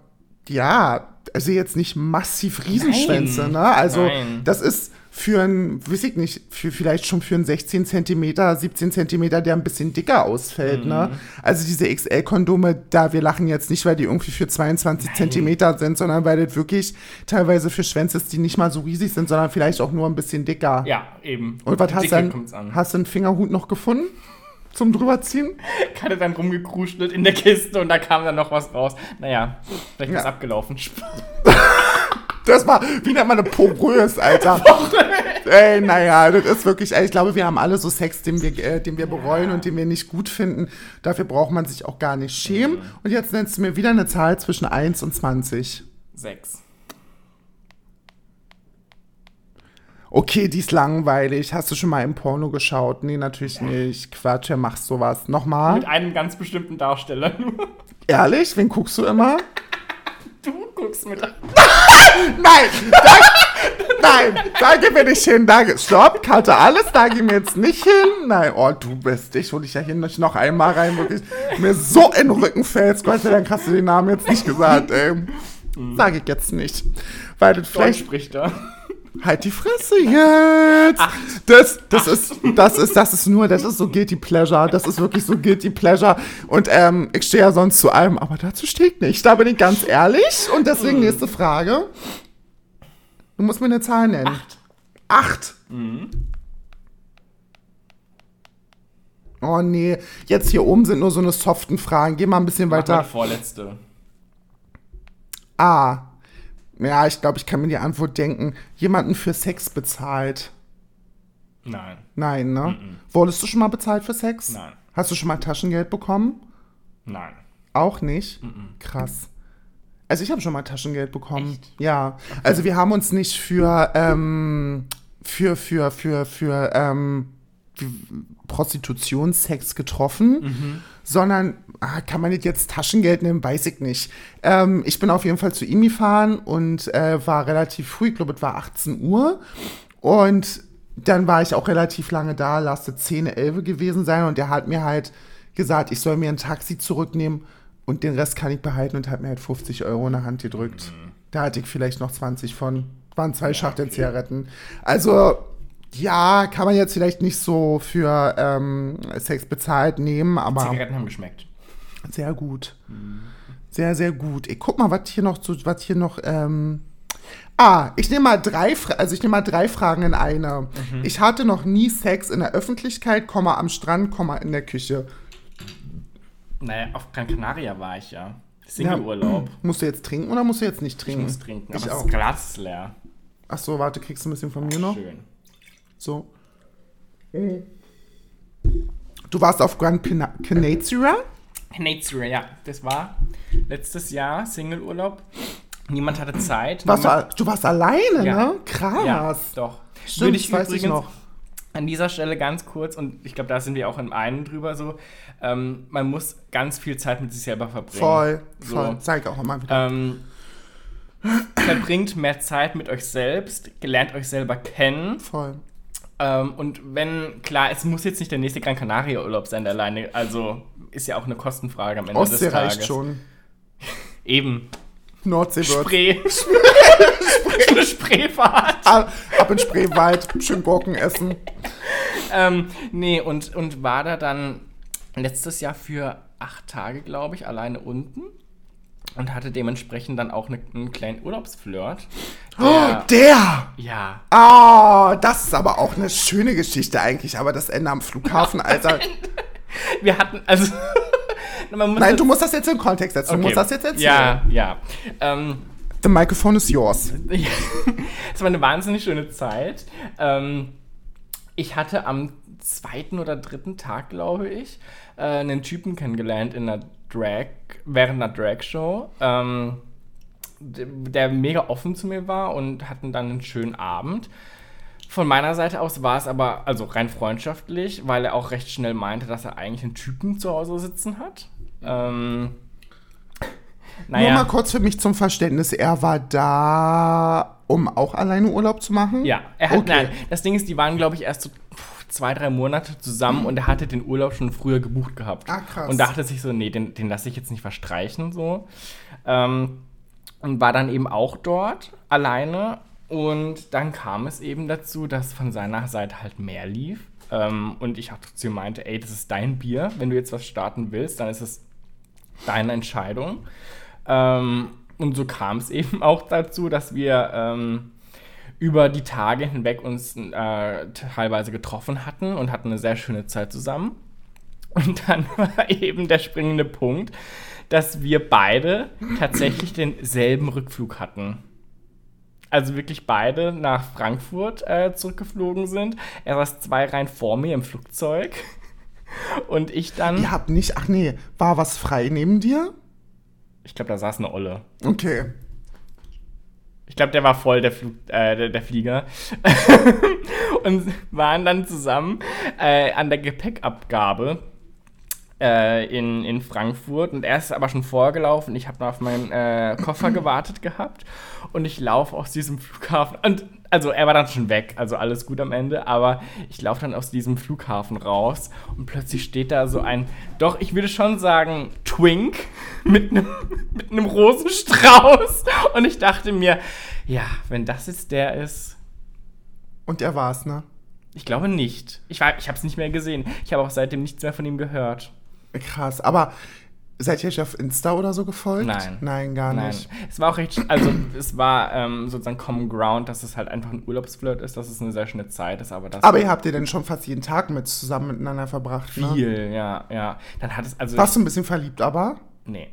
ja, also jetzt nicht massiv Riesenschwänze, Nein. ne? Also Nein. das ist für ein, weiß ich nicht, für vielleicht schon für einen 16 Zentimeter, 17 Zentimeter, der ein bisschen dicker ausfällt, ne? Mhm. Also diese XL-Kondome, da wir lachen jetzt nicht, weil die irgendwie für 22 Zentimeter sind, sondern weil das wirklich teilweise für Schwänze ist, die nicht mal so riesig sind, sondern vielleicht auch nur ein bisschen dicker. Ja, eben. Und was hast du an. Hast du einen Fingerhut noch gefunden? Zum drüberziehen? Hatte dann rumgekruschelt in der Kiste und da kam dann noch was raus. Naja, vielleicht ist Ja. abgelaufen. Das war, wie nennt man eine porös, Alter? ey, naja, das ist wirklich, ey, ich glaube, wir haben alle so Sex, den wir, äh, den wir bereuen und den wir nicht gut finden. Dafür braucht man sich auch gar nicht schämen. Und jetzt nennst du mir wieder eine Zahl zwischen 1 und 20. Sechs. Okay, die ist langweilig. Hast du schon mal im Porno geschaut? Nee, natürlich nicht. Quatsch, wer macht sowas? Nochmal? Mit einem ganz bestimmten Darsteller nur. Ehrlich? Wen guckst du immer? Guckst mit. Nein! Da, nein! Da gehen wir nicht hin. Da, stopp, Karte alles, da gehen wir jetzt nicht hin. Nein, oh, du bist dich. Hol ich ja hier nicht noch einmal rein, wirklich. Mir so in den Rücken fällst. Gott sei Dank hast du den Namen jetzt nicht gesagt, ey. Sag ich jetzt nicht. Weil das Deutsch vielleicht. spricht er. Halt die Fresse jetzt! Das, das ist, das ist, das ist nur, das ist so Guilty Pleasure. Das ist wirklich so Guilty Pleasure. Und ähm, ich stehe ja sonst zu allem, aber dazu stehe ich nicht. Da bin ich ganz ehrlich. Und deswegen nächste Frage. Du musst mir eine Zahl nennen. Acht. Acht. Oh nee, jetzt hier oben sind nur so eine soften Fragen. Geh mal ein bisschen Mach weiter. vorletzte. Ah. Ja, ich glaube, ich kann mir die Antwort denken. Jemanden für Sex bezahlt. Nein. Nein, ne? Wurdest du schon mal bezahlt für Sex? Nein. Hast du schon mal Taschengeld bekommen? Nein. Auch nicht? Krass. Also ich habe schon mal Taschengeld bekommen. Echt? Ja. Also wir haben uns nicht für, ähm, für, für, für, für, ähm, Prostitutionssex getroffen, sondern ah, kann man nicht jetzt Taschengeld nehmen, weiß ich nicht. Ähm, ich bin auf jeden Fall zu ihm gefahren und äh, war relativ früh, ich glaube, es war 18 Uhr und dann war ich auch relativ lange da, lasste 10, 11 gewesen sein und der hat mir halt gesagt, ich soll mir ein Taxi zurücknehmen und den Rest kann ich behalten und hat mir halt 50 Euro in der Hand gedrückt. Da hatte ich vielleicht noch 20 von. Waren zwei Schachteln okay. Zigaretten. Also, ja, kann man jetzt vielleicht nicht so für ähm, Sex bezahlt nehmen, aber Zigaretten haben geschmeckt. sehr gut. Sehr, sehr gut. Ich guck mal, was hier noch, so, was hier noch, ähm, Ah, ich nehme mal drei, also ich nehme mal drei Fragen in eine. Mhm. Ich hatte noch nie Sex in der Öffentlichkeit, Komma am Strand, Komma in der Küche. Naja, auf Gran Canaria war ich ja. Single-Urlaub. Musst du jetzt trinken oder musst du jetzt nicht Ich trinken? muss trinken, Ich aber auch. das Glas ist leer. Ach so, warte, kriegst du ein bisschen von mir noch? Schön. So. Du warst auf Gran Pina- Canaria? Nature, ja, das war letztes Jahr Single-Urlaub. Niemand hatte Zeit. Warst niemand, du, du warst alleine, Ja. ne? Krass. Ja, doch. Stimmt, Würde das weiß ich noch. an dieser Stelle ganz kurz, und ich glaube, da sind wir auch in einem drüber so, ähm, man muss ganz viel Zeit mit sich selber verbringen. Voll, So. voll. Zeig auch immer wieder. Ähm, verbringt mehr Zeit mit euch selbst, lernt euch selber kennen. Voll. Ähm, und wenn, klar, es muss jetzt nicht der nächste Gran Canaria Urlaub sein, der alleine, also ist ja auch eine Kostenfrage am Ende Ostsee des Tages. reicht schon. Eben. Nordsee wird. Spree. Eine Spreefahrt. Ab, ab in Spreewald, schön Gurken essen. Ähm, nee, und, und war da dann letztes Jahr für acht Tage, glaube ich, alleine unten. Und hatte dementsprechend dann auch eine, einen kleinen Urlaubsflirt. Oh, Der, der! ja, Oh, das ist aber auch eine schöne Geschichte eigentlich, aber das Ende am Flughafen, Alter. wir hatten, also, Nein, du musst das jetzt in Kontext setzen. Du Okay. musst das jetzt erzählen. Ja, ja. Ähm, The microphone is yours. Es war eine wahnsinnig schöne Zeit. Ähm, ich hatte am zweiten oder dritten Tag, glaube ich, äh, einen Typen kennengelernt in einer Drag, während einer Drag-Show, ähm, der mega offen zu mir war und hatten dann einen schönen Abend. Von meiner Seite aus war es aber also rein freundschaftlich, weil er auch recht schnell meinte, dass er eigentlich einen Typen zu Hause sitzen hat. Ähm, Nur mal kurz für mich zum Verständnis. Er war da, um auch alleine Urlaub zu machen? Ja, er hat, Okay. nein, das Ding ist, die waren, glaube ich, erst so zwei, drei Monate zusammen und er hatte den Urlaub schon früher gebucht gehabt. Ah, krass. Und dachte sich so, nee, den, den lasse ich jetzt nicht verstreichen, so. Ähm, und war dann eben auch dort, alleine. Und dann kam es eben dazu, dass von seiner Seite halt mehr lief. Ähm, und ich auch zu ihm meinte, ey, das ist dein Bier. Wenn du jetzt was starten willst, dann ist es deine Entscheidung. Ähm, und so kam es eben auch dazu, dass wir ähm, über die Tage hinweg uns äh, teilweise getroffen hatten und hatten eine sehr schöne Zeit zusammen. Und dann war eben der springende Punkt, dass wir beide tatsächlich denselben Rückflug hatten. Also wirklich beide nach Frankfurt äh, zurückgeflogen sind. Er saß zwei Reihen vor mir im Flugzeug. Und ich dann, Ihr habt nicht, ach nee, war was frei neben dir? ich glaube, da saß eine Olle. Okay. Ich glaube, der war voll, der, Flug, äh, der, der Flieger. und waren dann zusammen äh, an der Gepäckabgabe äh, in, in Frankfurt. Und er ist aber schon vorgelaufen. Ich habe noch auf meinen äh, Koffer gewartet gehabt. Und ich laufe aus diesem Flughafen. Und also er war dann schon weg. Also alles gut am Ende. Aber ich laufe dann aus diesem Flughafen raus. Und plötzlich steht da so ein, doch, ich würde schon sagen, Twink mit einem mit einem Rosenstrauß. Und ich dachte mir, ja, wenn das jetzt der ist. Und er war's, ne? Ich glaube nicht. Ich, war- ich habe es nicht mehr gesehen. Ich habe auch seitdem nichts mehr von ihm gehört. Krass. Aber seid ihr euch auf Insta oder so gefolgt? Nein. Nein, gar Nein. nicht. Es war auch recht, also es war ähm, sozusagen Common Ground, dass es halt einfach ein Urlaubsflirt ist, dass es eine sehr schöne Zeit ist, aber das Aber ihr habt ihr denn schon fast jeden Tag mit zusammen miteinander verbracht, ne? viel, ja, ja. Dann hat es, also. Warst du ein bisschen verliebt, aber? Nee.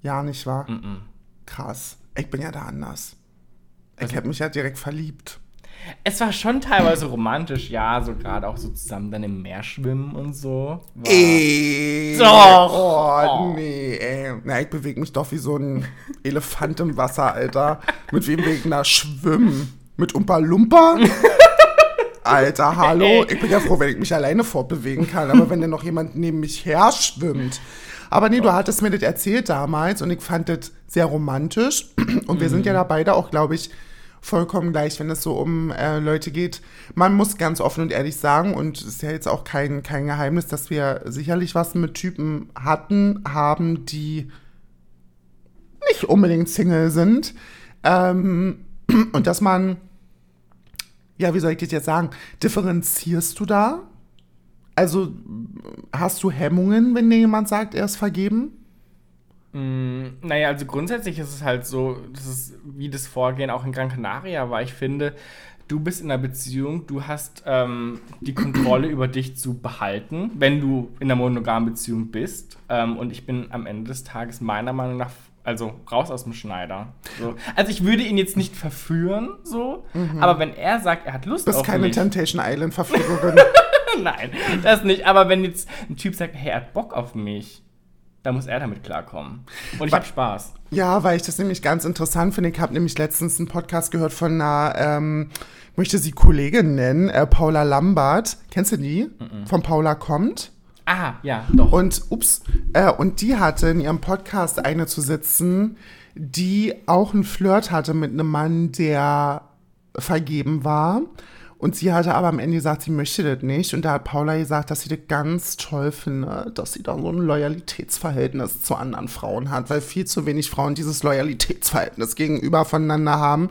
Ja, nicht wahr? Mm-mm. Krass. Ich bin ja da anders. Ich Also- hab mich ja direkt verliebt. Es war schon teilweise romantisch, ja, so gerade auch so zusammen dann im Meer schwimmen und so. War, Ey. Doch. Oh, Oh. nee, ey. Na, ich bewege mich doch wie so ein Elefant im Wasser, Alter. Mit wem denn da schwimmen? Mit Umpa Lumpa? Alter, hallo. Ich bin ja froh, wenn ich mich alleine fortbewegen kann. Aber wenn dann noch jemand neben mich her schwimmt. Aber nee, du hattest mir das erzählt damals und ich fand das sehr romantisch. Und wir sind ja da beide auch, glaube ich, vollkommen gleich, wenn es so um äh, Leute geht. Man muss ganz offen und ehrlich sagen, und es ist ja jetzt auch kein, kein Geheimnis, dass wir sicherlich was mit Typen hatten, haben, die nicht unbedingt Single sind. Ähm, und dass man, ja, wie soll ich das jetzt sagen, differenzierst du da? Also hast du Hemmungen, wenn dir jemand sagt, er ist vergeben? Mm, naja, also grundsätzlich ist es halt so, das ist wie das Vorgehen auch in Gran Canaria war. Ich finde, du bist in einer Beziehung, du hast ähm, die Kontrolle über dich zu behalten, wenn du in einer monogamen Beziehung bist. Ähm, und ich bin am Ende des Tages meiner Meinung nach also raus aus dem Schneider. So. Also ich würde ihn jetzt nicht verführen, so, aber wenn er sagt, er hat Lust Du bist auf keine mich. Temptation Island Verführerin. Nein, das nicht. Aber wenn jetzt ein Typ sagt, hey, er hat Bock auf mich, dann muss er damit klarkommen. Und ich habe Spaß. Ja, weil ich das nämlich ganz interessant finde. Ich habe nämlich letztens einen Podcast gehört von einer, ähm, möchte sie Kollegin nennen, äh, Paula Lambert. Kennst du die? Von Paula kommt. Ah, ja, doch. Und ups, äh, und die hatte in ihrem Podcast eine zu sitzen, die auch einen Flirt hatte mit einem Mann, der vergeben war. Und sie hatte aber am Ende gesagt, sie möchte das nicht. Und da hat Paula gesagt, dass sie das ganz toll findet, dass sie da so ein Loyalitätsverhältnis zu anderen Frauen hat, weil viel zu wenig Frauen dieses Loyalitätsverhältnis gegenüber voneinander haben.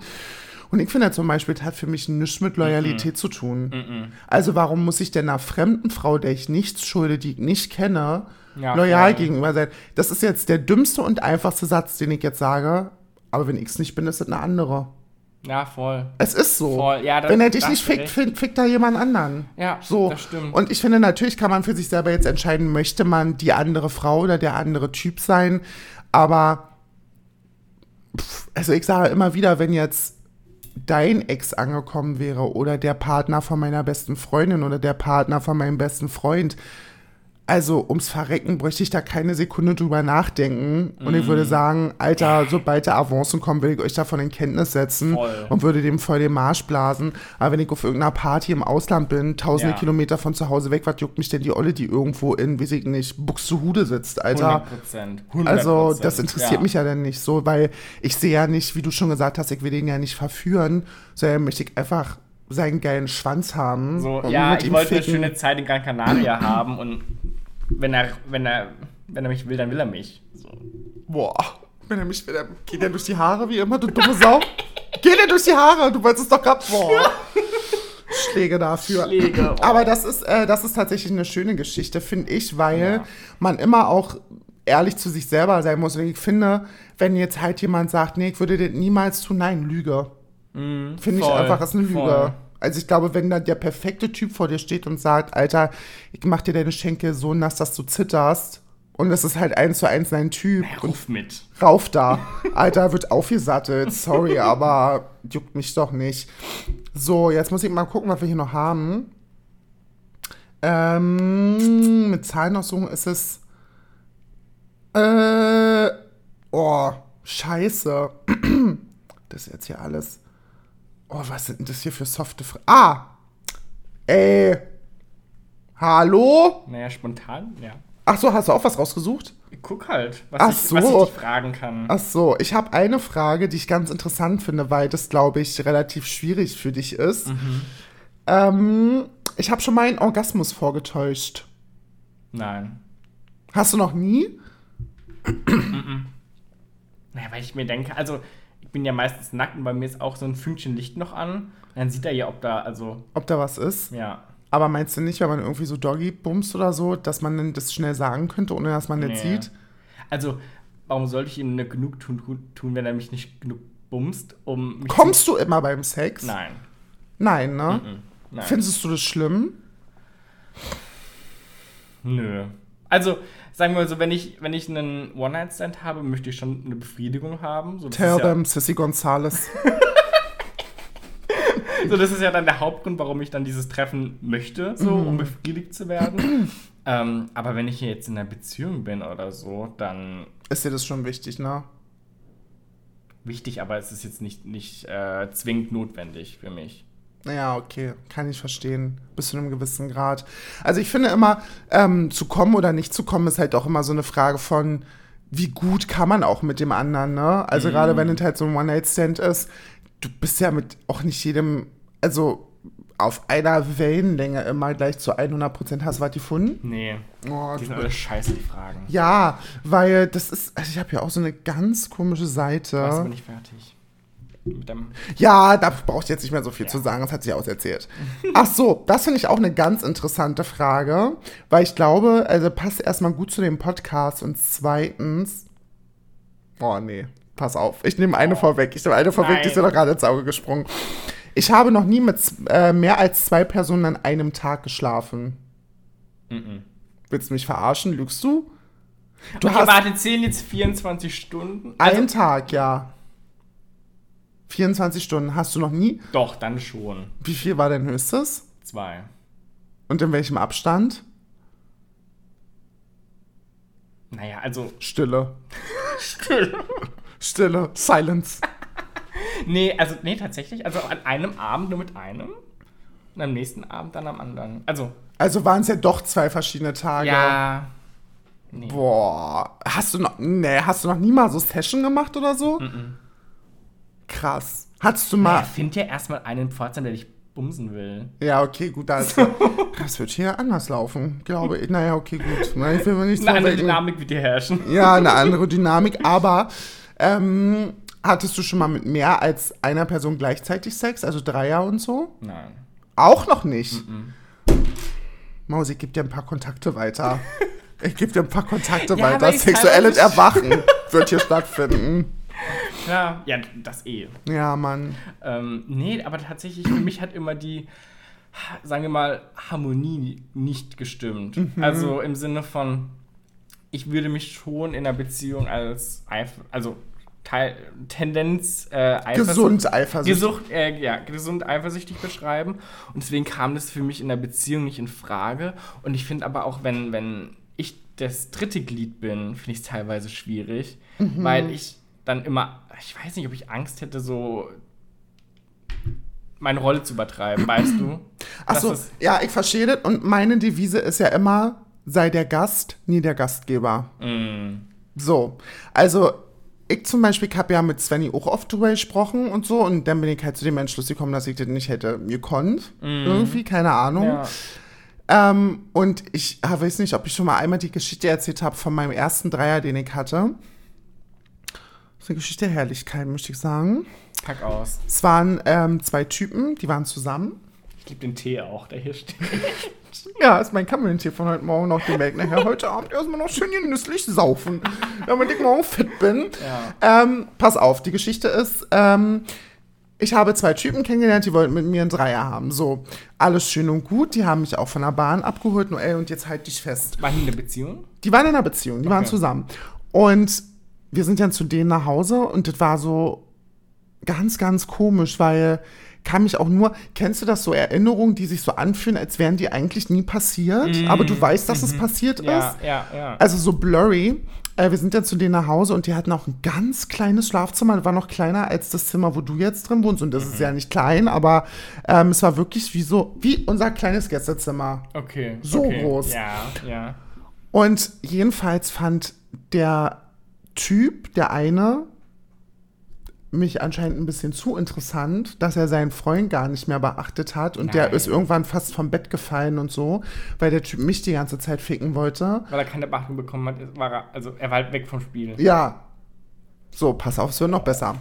Und ich finde zum Beispiel, das hat für mich nichts mit Loyalität zu tun. Also warum muss ich denn einer fremden Frau, der ich nichts schulde, die ich nicht kenne, Ja, loyal voll. gegenüber sein? Das ist jetzt der dümmste und einfachste Satz, den ich jetzt sage. Aber wenn ich es nicht bin, ist es eine andere. Ja, voll. Es ist so. Voll, ja, das- wenn er dich nicht fickt, fickt, fickt da jemand anderen. Ja, so. das stimmt. Und ich finde, natürlich kann man für sich selber jetzt entscheiden, möchte man die andere Frau oder der andere Typ sein. Aber, pff, also ich sage immer wieder, wenn jetzt dein Ex angekommen wäre oder der Partner von meiner besten Freundin oder der Partner von meinem besten Freund, also ums Verrecken bräuchte ich da keine Sekunde drüber nachdenken. Und ich Mhm. würde sagen, Alter, sobald da Avancen kommen, will ich euch davon in Kenntnis setzen Voll. und würde dem voll den Marsch blasen. Aber wenn ich auf irgendeiner Party im Ausland bin, tausende Ja. Kilometer von zu Hause weg, was juckt mich denn die Olle, die irgendwo in, weiß ich nicht, Buxtehude sitzt, Alter? 100%. 100%. Also, das interessiert ja. mich ja dann nicht so, weil ich sehe ja nicht, wie du schon gesagt hast, ich will den ja nicht verführen, sondern möchte ich einfach seinen geilen Schwanz haben. So, ja, ich wollte eine ficken. schöne Zeit in Gran Canaria haben und wenn er, wenn er, wenn er mich will, dann will er mich. So. Boah, wenn er mich, wenn er, geht er durch die Haare wie immer, du dumme Sau? geht er durch die Haare? Du wolltest es doch grad, boah. Schläge dafür. Schläge, oh. Aber das ist, äh, das ist tatsächlich eine schöne Geschichte, finde ich, weil Ja. man immer auch ehrlich zu sich selber sein muss. Und ich finde, wenn jetzt halt jemand sagt, nee, ich würde das niemals tun, nein, Lüge. Finde ich einfach, ist eine Lüge. voll. Also ich glaube, wenn da der perfekte Typ vor dir steht und sagt, Alter, ich mach dir deine Schenkel so nass, dass du zitterst. Und das ist halt eins zu eins sein Typ. Und ruft mit. rauf da. Alter, wird aufgesattelt. Sorry, aber juckt mich doch nicht. So, jetzt muss ich mal gucken, was wir hier noch haben. Ähm, mit Zahlenaussuchung ist es. Äh. Oh, scheiße. Das ist jetzt hier alles. Oh, was sind denn das hier für softe Fragen? Ah! Ey! Hallo? Naja, spontan, ja. Ach so, hast du auch was rausgesucht? Ich guck halt, was, Ach ich, so. was ich fragen kann. Ach so, ich habe eine Frage, die ich ganz interessant finde, weil das, glaube ich, relativ schwierig für dich ist. Ähm, ich habe schon mal einen Orgasmus vorgetäuscht. Nein. Hast du noch nie? Naja, weil ich mir denke, also bin ja meistens nackt und bei mir ist auch so ein Fünkchen Licht noch an. Dann sieht er ja, ob da, also, Ob da was ist? ja. Aber meinst du nicht, wenn man irgendwie so Doggy bumst oder so, dass man das schnell sagen könnte, ohne dass man das Nee. sieht? Also, warum sollte ich ihm eine genug tun, tun, wenn er mich nicht genug bumst, um Kommst du immer beim Sex? Nein. Nein, ne? Nein. Findest du das schlimm? Nö. Also, sagen wir mal so, wenn ich, wenn ich einen One-Night-Stand habe, möchte ich schon eine Befriedigung haben. So, Tell ja, them, Sissy Gonzales. So, das ist ja dann der Hauptgrund, warum ich dann dieses Treffen möchte, so, Mhm. um befriedigt zu werden. ähm, aber wenn ich jetzt in einer Beziehung bin oder so, dann ist dir das schon wichtig, ne? wichtig, aber es ist jetzt nicht, nicht äh, zwingend notwendig für mich. Ja, okay, kann ich verstehen, bis zu einem gewissen Grad. Also ich finde immer, ähm, zu kommen oder nicht zu kommen, ist halt auch immer so eine Frage von, wie gut kann man auch mit dem anderen, ne? Also gerade wenn es halt so ein One-Night-Stand ist, du bist ja mit auch nicht jedem, also auf einer Wellenlänge immer gleich zu 100% hast du was gefunden. Nee, Oh, die sind alle scheiße, die Fragen. ja, weil das ist, also ich habe ja auch so eine ganz komische Seite. Du, bin ich fertig. Mit dem Ja, da braucht jetzt nicht mehr so viel Ja. zu sagen, das hat sie auserzählt. Ach so, das finde ich auch eine ganz interessante Frage, weil ich glaube, also passt erstmal gut zu dem Podcast und zweitens, Oh nee, pass auf. Ich nehme eine vorweg. Ich nehme eine vorweg, die ist Nein. doch gerade ins Auge gesprungen. Ich habe noch nie mit äh, mehr als zwei Personen an einem Tag geschlafen. Willst du mich verarschen? Lügst du? Du Okay, hast warte, zählen jetzt 24 Stunden? einen Tag, ja. 24 Stunden hast du noch nie. Doch, dann schon. Wie viel war dein höchstes? Zwei. Und in welchem Abstand? Naja, also. Stille. Stille. Silence. Nee, also, nee, tatsächlich. Also an einem Abend nur mit einem. Und am nächsten Abend dann am anderen. Also, Also waren es ja doch zwei verschiedene Tage. ja. Nee. Boah. Hast du noch, nee, hast du noch nie mal so Session gemacht oder so? Krass. Hattest du mal. findet ja erstmal einen Pforzheim, der dich bumsen will. Ja, okay, gut. Also, das wird hier anders laufen, glaube ich. Naja, okay, gut. Na, Ich will mal nicht Eine andere. Dynamik wird dir herrschen. Ja, eine andere Dynamik. Aber ähm, hattest du schon mal mit mehr als einer Person gleichzeitig Sex? Also Dreier und so? Nein. Auch noch nicht. Mausi, ich gebe dir ein paar Kontakte weiter. Ich gebe dir ein paar Kontakte Ja, weiter. ich Sexuelles Erwachen wird hier stattfinden. Ja, ja, das eh. Ja, Mann. Ähm, nee, aber tatsächlich, für mich hat immer die, sagen wir mal, Harmonie nicht gestimmt. Mhm. Also im Sinne von, ich würde mich schon in einer Beziehung als, also Teil, Tendenz äh, Eifersucht- Gesund eifersüchtig. Gesucht, äh, ja, gesund eifersüchtig beschreiben. Und deswegen kam das für mich in der Beziehung nicht in Frage. Und ich finde aber auch, wenn, wenn ich das dritte Glied bin, finde ich es teilweise schwierig, Mhm. weil ich dann immer, ich weiß nicht, ob ich Angst hätte, so meine Rolle zu übertreiben, weißt du? Achso, ja, ich verstehe das. Und meine Devise ist ja immer, sei der Gast, nie der Gastgeber. Mm, So, also ich zum Beispiel habe ja mit Svenny auch oft drüber gesprochen und so. Und dann bin ich halt zu dem Entschluss gekommen, dass ich das nicht hätte gekonnt. Irgendwie, keine Ahnung. ja. Ähm, und ich ah, weiß nicht, ob ich schon mal einmal die Geschichte erzählt habe von meinem ersten Dreier, den ich hatte. Das ist eine Geschichte der Herrlichkeit, möchte ich sagen. Pack aus. Es waren ähm, zwei Typen, die waren zusammen. Ich liebe den Tee auch, der hier steht. Ja, ist mein Kamillentee von heute Morgen noch. Ich nachher heute Abend erstmal noch schön genüsslich saufen, damit ich morgen fit bin. Ja. Ähm, pass auf, die Geschichte ist, ähm, ich habe zwei Typen kennengelernt, die wollten mit mir einen Dreier haben. So, alles schön und gut. Die haben mich auch von der Bahn abgeholt. Noel, und jetzt halt dich fest. War die in der Beziehung? Die waren in einer Beziehung, die waren Okay. zusammen. Und wir sind dann zu denen nach Hause und das war so ganz, ganz komisch, weil kann mich auch nur, kennst du das so Erinnerungen, die sich so anfühlen, als wären die eigentlich nie passiert, aber du weißt, dass es passiert Mhm. Ja, ist? ja, ja. Also so blurry. Äh, wir sind dann zu denen nach Hause und die hatten auch ein ganz kleines Schlafzimmer. Das war noch kleiner als das Zimmer, wo du jetzt drin wohnst. Und das ist ja nicht klein, aber ähm, es war wirklich wie so, wie unser kleines Gästezimmer. okay. so okay. groß. Ja, ja. Und jedenfalls fand der Typ, der eine, mich anscheinend ein bisschen zu interessant, dass er seinen Freund gar nicht mehr beachtet hat und der Nein. ist irgendwann fast vom Bett gefallen und so, weil der Typ mich die ganze Zeit ficken wollte. Weil er keine Beachtung bekommen hat, war er, also er war halt weg vom Spiel. Ja. So, pass auf, es wird noch besser.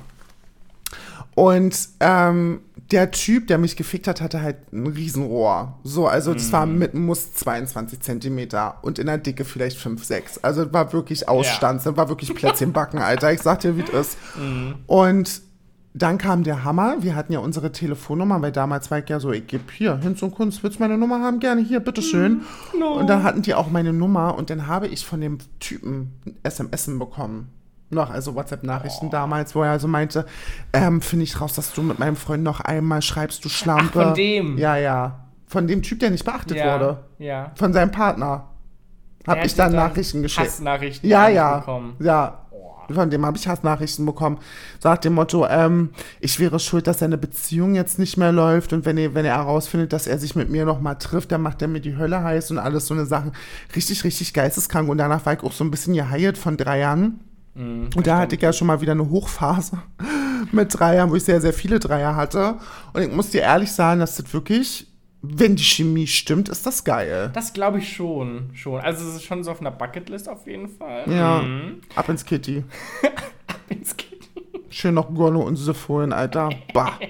Und ähm, der Typ, der mich gefickt hat, hatte halt ein Riesenrohr. So, also das war mit Muss 22 Zentimeter und in der Dicke vielleicht 5, 6. Also war wirklich Ausstands, das war wirklich Plätzchenbacken, Alter. Ich sag dir, wie es ist. Und dann kam der Hammer. Wir hatten ja unsere Telefonnummer, weil damals war ich ja so, ich gebe hier, Hinz und Kunst, willst du meine Nummer haben? Gerne hier, bitteschön. Und dann hatten die auch meine Nummer und dann habe ich von dem Typen SMS bekommen. Noch, also WhatsApp-Nachrichten damals, wo er also meinte, ähm, finde ich raus, dass du mit meinem Freund noch einmal schreibst, du Schlampe. Ach, von dem? Ja, ja. Von dem Typ, der nicht beachtet ja, wurde. Ja. Von seinem Partner. Hab ich dann dir Nachrichten geschickt. Hassnachrichten Ja, ja. bekommen. Ja. Von dem habe ich Hassnachrichten bekommen. Sagt dem Motto, ähm, ich wäre schuld, dass seine Beziehung jetzt nicht mehr läuft und wenn er, wenn er herausfindet, dass er sich mit mir nochmal trifft, dann macht er mir die Hölle heiß und alles so eine Sachen. Richtig, richtig geisteskrank. Und danach war ich auch so ein bisschen geheilt von drei Jahren. Mhm, und da hatte ich ja schon mal wieder eine Hochphase mit Dreiern, wo ich sehr, sehr viele Dreier hatte. Und ich muss dir ehrlich sagen, dass das wirklich, wenn die Chemie stimmt, ist das geil. Das glaube ich schon, schon. Also es ist schon so auf einer Bucketlist auf jeden Fall. Ja. Mhm. Ab ins Kitty. Ins Kind. Schön noch Gorno und Sypholen, Alter. Bah.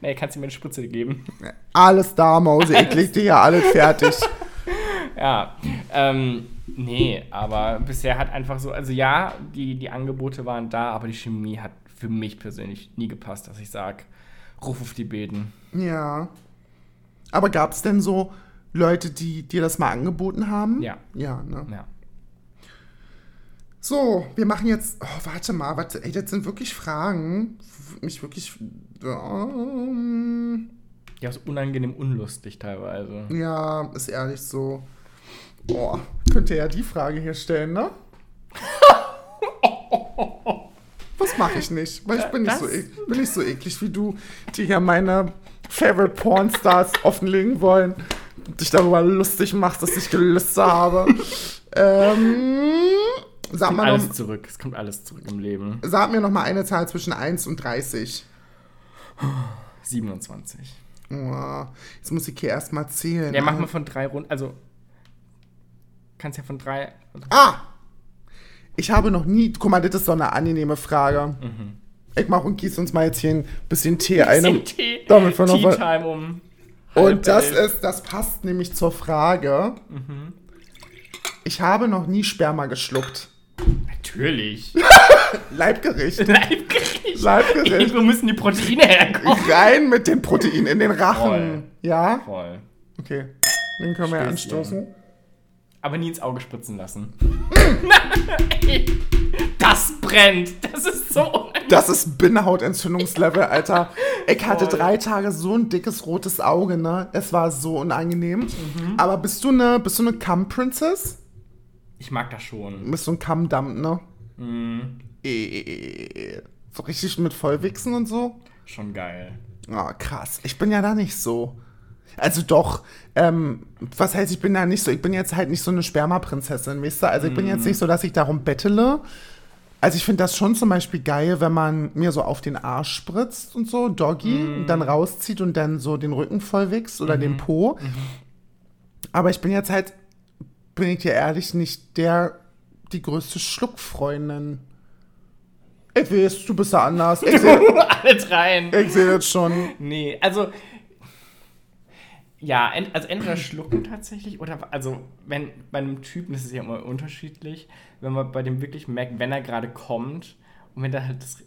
Nee, kannst du mir eine Spritze geben. Alles da, Mause. Ich leg dir ja alles fertig. Ja. Ähm, Nee, aber bisher hat einfach so, also ja, die, die Angebote waren da, aber die Chemie hat für mich persönlich nie gepasst, dass ich sage, ruf auf die Beten. Ja. Aber gab es denn so Leute, die dir das mal angeboten haben? Ja. Ja, ne? Ja. So, wir machen jetzt. Oh, warte mal, warte. Ey, das sind wirklich Fragen. Mich wirklich. Ähm, Ja, ist unangenehm unlustig teilweise. Ja, ist ehrlich so. Boah, könnte ja die Frage hier stellen, ne? Was mache ich nicht? Weil ich bin nicht, so Das- ek bin nicht so eklig wie du, die hier meine Favorite Pornstars offenlegen wollen. Und dich darüber lustig machst, dass ich Gelüste habe. ähm, sag, Kommt mal alles noch, zurück. Es kommt alles zurück im Leben. sag mir noch mal eine Zahl zwischen 1 und 30. 27. Oh, jetzt muss ich hier erstmal zählen. Ja, mach mal von drei Runden. Also, kannst ja von drei. Ah! Ich habe noch nie. Guck mal, das ist so eine angenehme Frage. Ich mach und gieß uns mal jetzt hier ein bisschen Tee ein. Bisschen Tee. damit wir noch Tea um. Und das ist, das passt nämlich zur Frage. Ich habe noch nie Sperma geschluckt. Natürlich. Leibgericht. Leibgericht. Leibgericht. Irgendwo müssen die Proteine herkommen. Rein mit den Proteinen in den Rachen. Voll. Ja? Voll. Okay. Den können wir ja Stößchen. anstoßen. Aber nie ins Auge spritzen lassen. Ey, das brennt. Das ist so unangenehm. Das ist Binnenhautentzündungslevel, Alter. Ich hatte Voll. drei Tage so ein dickes rotes Auge, ne? Es war so unangenehm. Mhm. Aber bist du eine, bist du eine Cum-Princess? Ich mag das schon. Bist du ein Cum-Dump, ne? Mhm. Eh, So richtig mit Vollwichsen und so? Schon geil. Ah, krass. Ich bin ja da nicht so. Also doch, ähm, was heißt, ich bin da nicht so, ich bin jetzt halt nicht so eine Spermaprinzessin, weißt du? Also ich bin jetzt nicht so, dass ich darum bettele. Also ich finde das schon zum Beispiel geil, wenn man mir so auf den Arsch spritzt und so, Doggy, und dann rauszieht und dann so den Rücken vollwichst oder den Po. Aber ich bin jetzt halt, bin ich dir ehrlich, nicht der, die größte Schluckfreundin. Ich weiß, du bist da anders. Ich sehe Alle dreien. ich seh das schon. Nee, also. Ja, ent, also entweder schlucken tatsächlich oder also wenn bei einem Typen das ist ja immer unterschiedlich, wenn man bei dem wirklich merkt, wenn er gerade kommt und wenn da halt das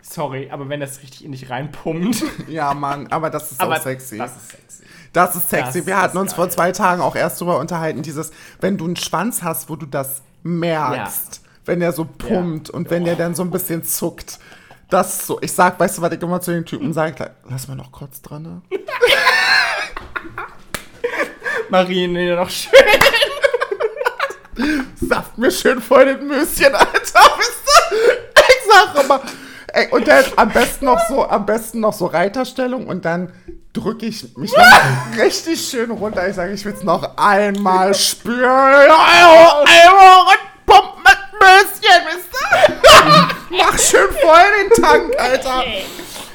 sorry, aber wenn das richtig in dich reinpumpt, Ja, Mann, aber das ist aber auch sexy. Das ist sexy. Das ist sexy. Das Wir hatten uns vor geil. zwei Tagen auch erst drüber unterhalten, dieses, wenn du einen Schwanz hast, wo du das merkst, wenn der so pumpt Ja. und wenn der dann so ein bisschen zuckt. Das ist so, ich sag, weißt du, was ich immer zu den Typen sage? Lass mal noch kurz dran, ne? Marine noch schön. Saft mir schön voll den Möschen, Alter? Ich sag immer, ey, und dann am besten noch so, am besten noch so Reiterstellung und dann drücke ich mich noch richtig schön runter. Ich sage, ich will es noch einmal spüren. Einmal pumpen mit Möschen, wisst ihr? Mach schön voll den Tank, Alter.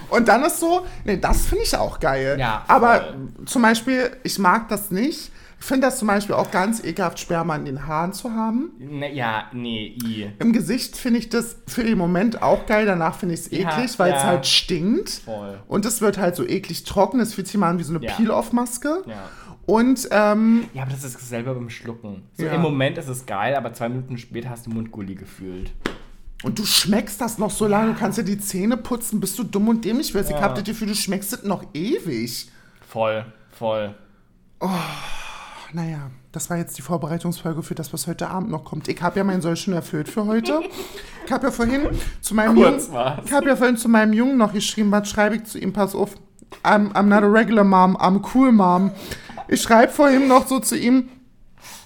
Und dann ist so, nee, das finde ich auch geil. Ja, Aber zum Beispiel, ich mag das nicht. Ich finde das zum Beispiel auch ganz ekelhaft, Sperma in den Haaren zu haben. Ne, ja, nee, i. Im Gesicht finde ich das für den Moment auch geil, danach finde ich es Ja, eklig, weil es ja. halt stinkt. Voll. Und es wird halt so eklig trocken, es fühlt sich mal an wie so eine Ja. Peel-Off-Maske. Ja. Und ähm, Ja, aber das ist selber beim Schlucken. So Ja. im Moment ist es geil, aber zwei Minuten später hast du Mundgulli gefühlt. Und du schmeckst das noch so lange, du kannst dir die Zähne putzen, bis du dumm und dämlich wirst. Ich Ja. hab das Gefühl, du schmeckst es noch ewig. Voll, voll. Naja, das war jetzt die Vorbereitungsfolge für das, was heute Abend noch kommt. Ich habe ja meinen Soll schon erfüllt für heute. Ich habe ja vorhin zu meinem Jungen, ich habe ja vorhin zu meinem Jungen noch geschrieben, was schreibe ich zu ihm? Pass auf, I'm, I'm not a regular mom, I'm cool mom. Ich schreibe vorhin noch so zu ihm,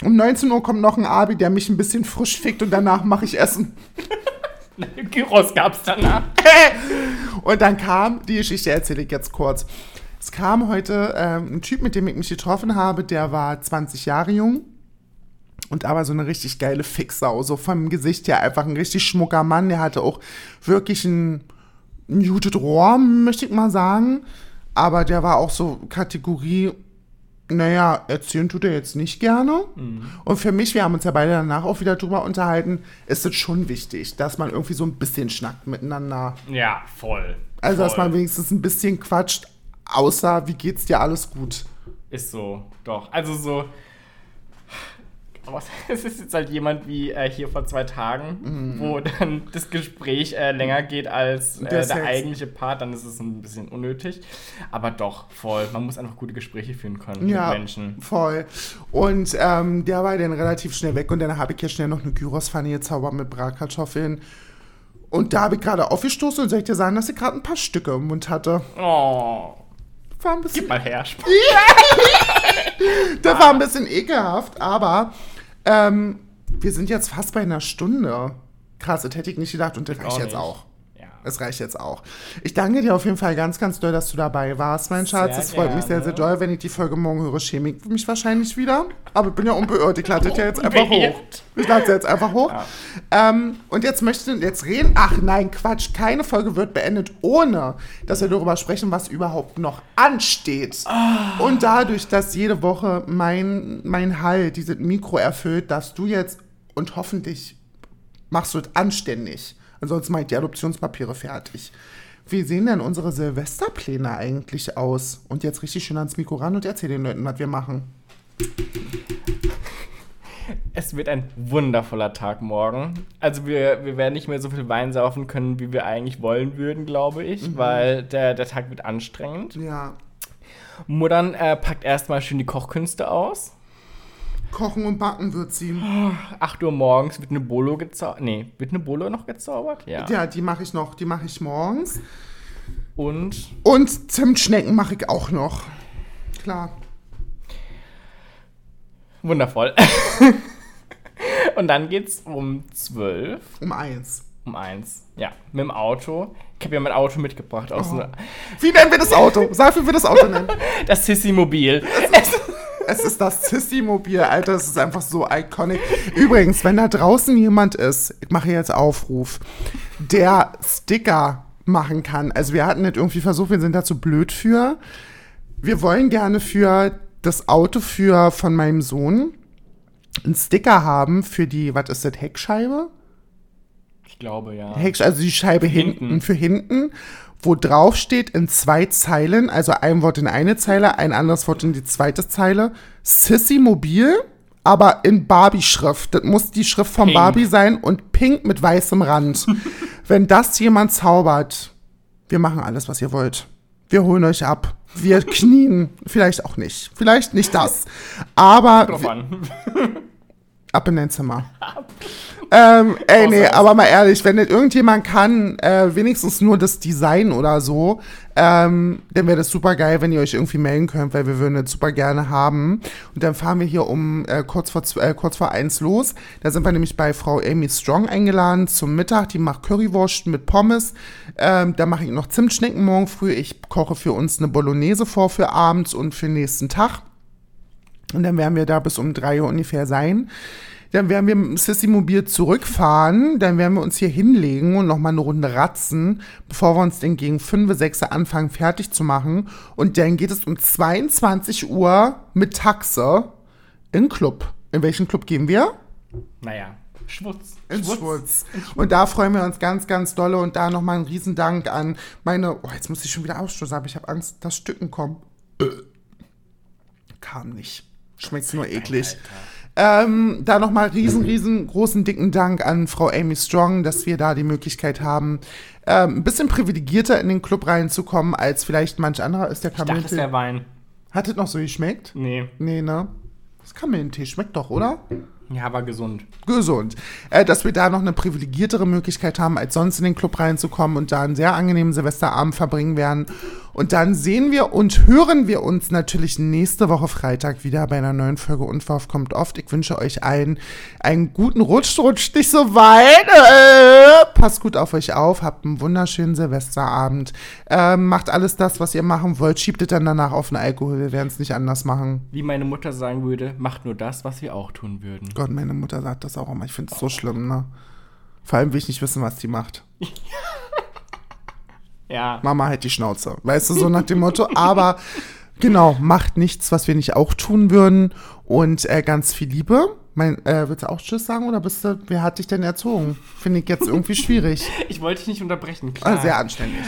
um 19 Uhr kommt noch ein Abi, der mich ein bisschen frisch fickt und danach mache ich Essen. Gyros gab's danach. Und dann kam, die Geschichte erzähle ich jetzt kurz. Es kam heute ähm, ein Typ, mit dem ich mich getroffen habe, der war 20 Jahre jung und aber so eine richtig geile Fixsau, so vom Gesicht her einfach ein richtig schmucker Mann. Der hatte auch wirklich ein muted Rohr, möchte ich mal sagen. Aber der war auch so Kategorie, naja, erzählen tut er jetzt nicht gerne. Und für mich, wir haben uns ja beide danach auch wieder drüber unterhalten, ist es schon wichtig, dass man irgendwie so ein bisschen schnackt miteinander. Ja, voll. Also, dass voll. man wenigstens ein bisschen quatscht, außer, wie geht's dir, alles gut? Ist so, doch. Also so. Aber es ist jetzt halt jemand wie äh, hier vor zwei Tagen, Mhm. wo dann das Gespräch äh, länger geht als äh, Der Sex. eigentliche Part, dann ist es ein bisschen unnötig. Aber doch, voll. Man muss einfach gute Gespräche führen können Ja, mit Menschen. voll. Und ähm, der war dann relativ schnell weg und dann habe ich ja schnell noch eine Gyros-Pfanne gezaubert mit Bratkartoffeln. Und da habe ich gerade aufgestoßen und soll ich dir sagen, dass ich gerade ein paar Stücke im Mund hatte. Oh, War ein bisschen, gib mal her. das war ein bisschen ekelhaft, aber ähm, wir sind jetzt fast bei einer Stunde. Krass, das hätte ich nicht gedacht und das auch jetzt nicht. auch. Ja. Es reicht jetzt auch. Ich danke dir auf jeden Fall ganz, ganz doll, dass du dabei warst, mein Schatz. Es freut mich sehr, sehr doll. Wenn ich die Folge morgen höre, schäme ich mich wahrscheinlich wieder. Aber ich bin ja unbeirrt. Ich lade ja jetzt einfach hoch. Ich lade es jetzt einfach hoch. Ähm, und jetzt möchte ich jetzt reden. Ach nein, Quatsch. Keine Folge wird beendet, ohne dass wir darüber sprechen, was überhaupt noch ansteht. Und dadurch, dass jede Woche mein, mein Hall dieses Mikro erfüllt, dass du jetzt und hoffentlich machst du es anständig. Ansonsten mache ich die Adoptionspapiere fertig. Wie sehen denn unsere Silvesterpläne eigentlich aus? Und jetzt richtig schön ans Mikro ran und erzähl den Leuten, was wir machen. Es wird ein wundervoller Tag morgen. Also wir, wir werden nicht mehr so viel Wein saufen können, wie wir eigentlich wollen würden, glaube ich, Mhm. weil der, der Tag wird anstrengend. Ja. Muttern äh, packt erstmal schön die Kochkünste aus. Kochen und backen wird sie. 8 Uhr morgens wird eine Bolo gezaubert. Nee, wird eine Bolo noch gezaubert? Ja. Ja, die mache ich noch. Die mache ich morgens. Und Und Zimtschnecken mache ich auch noch. Klar. wundervoll. Und dann geht's um 12, Um eins. um 1. Ja, mit dem Auto. Ich habe ja mein Auto mitgebracht aus Oh. Wie nennen wir das Auto? Sag, wie wir das Auto nennen. das Sissy-Mobil. Es ist das Sissy-Mobil, Alter. Es ist einfach so iconic. Übrigens, wenn da draußen jemand ist, ich mache jetzt Aufruf, der Sticker machen kann. Also wir hatten nicht irgendwie versucht, wir sind dazu blöd für. Wir wollen gerne für das Auto für von meinem Sohn einen Sticker haben für die, was ist das, Heckscheibe? Ich glaube, ja. Heck, also die Scheibe hinten. Hinten. für hinten, wo drauf steht in zwei Zeilen, also ein Wort in eine Zeile, ein anderes Wort in die zweite Zeile, Sissy Mobil, aber in Barbie-Schrift. Das muss die Schrift von Pink. Barbie sein und pink mit weißem Rand. Wenn das jemand zaubert, wir machen alles, was ihr wollt. Wir holen euch ab. Wir knien. Vielleicht auch nicht. Vielleicht nicht das. Aber Drauf an. Ab in dein Zimmer. ähm, ey, nee, aber mal ehrlich, wenn das irgendjemand kann, äh, wenigstens nur das Design oder so, ähm, dann wäre das super geil, wenn ihr euch irgendwie melden könnt, weil wir würden das super gerne haben. Und dann fahren wir hier um äh, kurz, vor, äh, kurz vor eins los. Da sind wir nämlich bei Frau Amy Strong eingeladen zum Mittag. Die macht Currywurst mit Pommes. Ähm, da mache ich noch Zimtschnecken morgen früh. Ich koche für uns eine Bolognese vor für abends und für den nächsten Tag. Und dann werden wir da bis um drei Uhr ungefähr sein. Dann werden wir mit dem Sissy-Mobil zurückfahren. Dann werden wir uns hier hinlegen und nochmal eine Runde ratzen, bevor wir uns dann gegen 5, 6 Uhr anfangen, fertig zu machen. Und dann geht es um 22 Uhr mit Taxe in den Club. In welchen Club gehen wir? Naja, Schwutz. In Schwutz. Und da freuen wir uns ganz, ganz dolle. Und da nochmal einen Riesendank an meine. Oh, jetzt muss ich schon wieder ausstoßen, aber ich habe Angst, dass Stücken kommen. Äh. Kam nicht. Schmeckt nur eklig. Ähm, da nochmal riesen, riesengroßen, dicken Dank an Frau Amy Strong, dass wir da die Möglichkeit haben, ähm, ein bisschen privilegierter in den Club reinzukommen, als vielleicht manch anderer ist der Ich dachte, es wäre Kamillentee. Wein. Hat es noch so geschmeckt? Nee. Nee, ne? Das Kamillentee schmeckt doch, oder? Ja, aber gesund. gesund. Äh, dass wir da noch eine privilegiertere Möglichkeit haben, als sonst in den Club reinzukommen und da einen sehr angenehmen Silvesterabend verbringen werden. Und dann sehen wir und hören wir uns natürlich nächste Woche Freitag wieder bei einer neuen Folge Unverhoff kommt oft. Ich wünsche euch allen einen guten Rutsch, rutscht nicht so weit. Äh, passt gut auf euch auf, habt einen wunderschönen Silvesterabend. Ähm, macht alles das, was ihr machen wollt, schiebt es dann danach auf den Alkohol. Wir werden es nicht anders machen. Wie meine Mutter sagen würde, macht nur das, was wir auch tun würden. Gott, meine Mutter sagt das auch immer. Ich finde es so schlimm, ne? Vor allem will ich nicht wissen, was die macht. Ja. Mama halt die Schnauze. Weißt du, so nach dem Motto. Aber genau, macht nichts, was wir nicht auch tun würden. Und äh, ganz viel Liebe. Mein, äh, willst du auch Tschüss sagen oder bist du, wer hat dich denn erzogen? Finde ich jetzt irgendwie schwierig. Ich wollte dich nicht unterbrechen, klar. Also sehr anständig.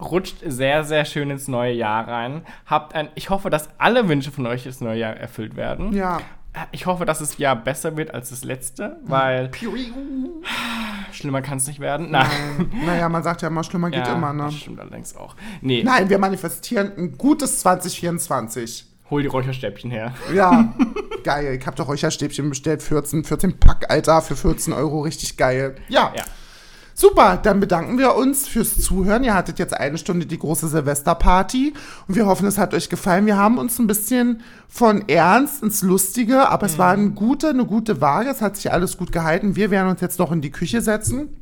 Rutscht sehr, sehr schön ins neue Jahr rein. Habt ein, ich hoffe, dass alle Wünsche von euch ins neue Jahr erfüllt werden. Ja. Äh, Ich hoffe, dass es ja besser wird als das letzte, weil schlimmer kann es nicht werden. Nein. Naja, man sagt ja immer, schlimmer geht Ja, immer, ne? Das stimmt allerdings auch. Nee, Nein, wir manifestieren ein gutes 2024. hol die Räucherstäbchen her. Ja, geil. Ich hab doch Räucherstäbchen bestellt, 14, 14 Pack, Alter, für 14 Euro, richtig geil. Ja, Ja. Super. Dann bedanken wir uns fürs Zuhören. Ihr hattet jetzt eine Stunde die große Silvesterparty und wir hoffen, es hat euch gefallen. Wir haben uns ein bisschen von ernst ins Lustige, aber es war eine gute, eine gute Waage. Es hat sich alles gut gehalten. Wir werden uns jetzt noch in die Küche setzen.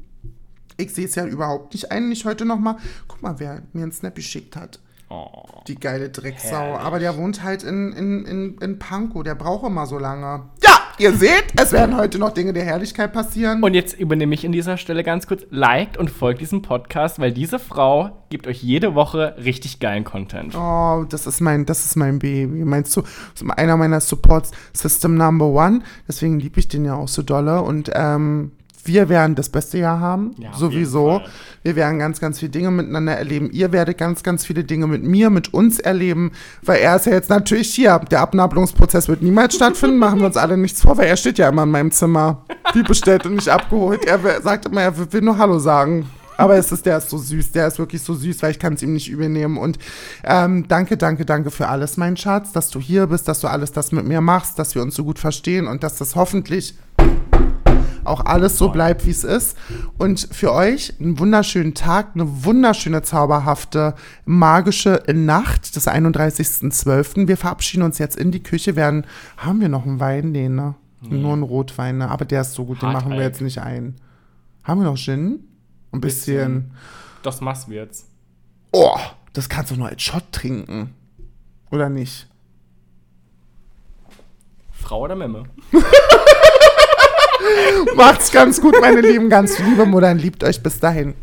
Ich sehe es ja überhaupt nicht ein, nicht heute nochmal. Guck mal, wer mir einen Snap geschickt hat. Oh. Die geile Drecksau. Herrlich. Aber der wohnt halt in, in, in, in Pankow. Der braucht immer so lange. Ja, ihr seht, es werden heute noch Dinge der Herrlichkeit passieren. Und jetzt übernehme ich an dieser Stelle ganz kurz, liked und folgt diesem Podcast, weil diese Frau gibt euch jede Woche richtig geilen Content. oh, das ist mein, das ist mein Baby. Meinst du, einer meiner Support System Number One. Deswegen liebe ich den ja auch so dolle. Und ähm, wir werden das beste Jahr haben. Ja, sowieso. Wir werden ganz, ganz viele Dinge miteinander erleben. Ihr werdet ganz, ganz viele Dinge mit mir, mit uns erleben, weil er ist ja jetzt natürlich hier. Der Abnabelungsprozess wird niemals stattfinden, machen wir uns alle nichts vor, weil er steht ja immer in meinem Zimmer. Wie bestellt und nicht abgeholt. Er sagt immer, er will nur Hallo sagen. Aber es ist, der ist so süß, der ist wirklich so süß, weil ich kann es ihm nicht übel nehmen. Und ähm, danke, danke, danke für alles, mein Schatz, dass du hier bist, dass du alles das mit mir machst, dass wir uns so gut verstehen und dass das hoffentlich auch alles so bleibt, wie es ist. Und für euch einen wunderschönen Tag, eine wunderschöne, zauberhafte, magische Nacht des 31.12. Wir verabschieden uns jetzt in die Küche. Werden, haben wir noch einen Wein? Nee, ne? Nur einen Rotwein, ne? Aber der ist so gut, den machen wir jetzt nicht ein. Haben wir noch Gin? Ein bisschen. Das machst du jetzt. Oh, das kannst du nur als Shot trinken. Oder nicht? Frau oder Memme? Macht's ganz gut, meine Lieben, ganz liebe Muttern. Liebt euch bis dahin.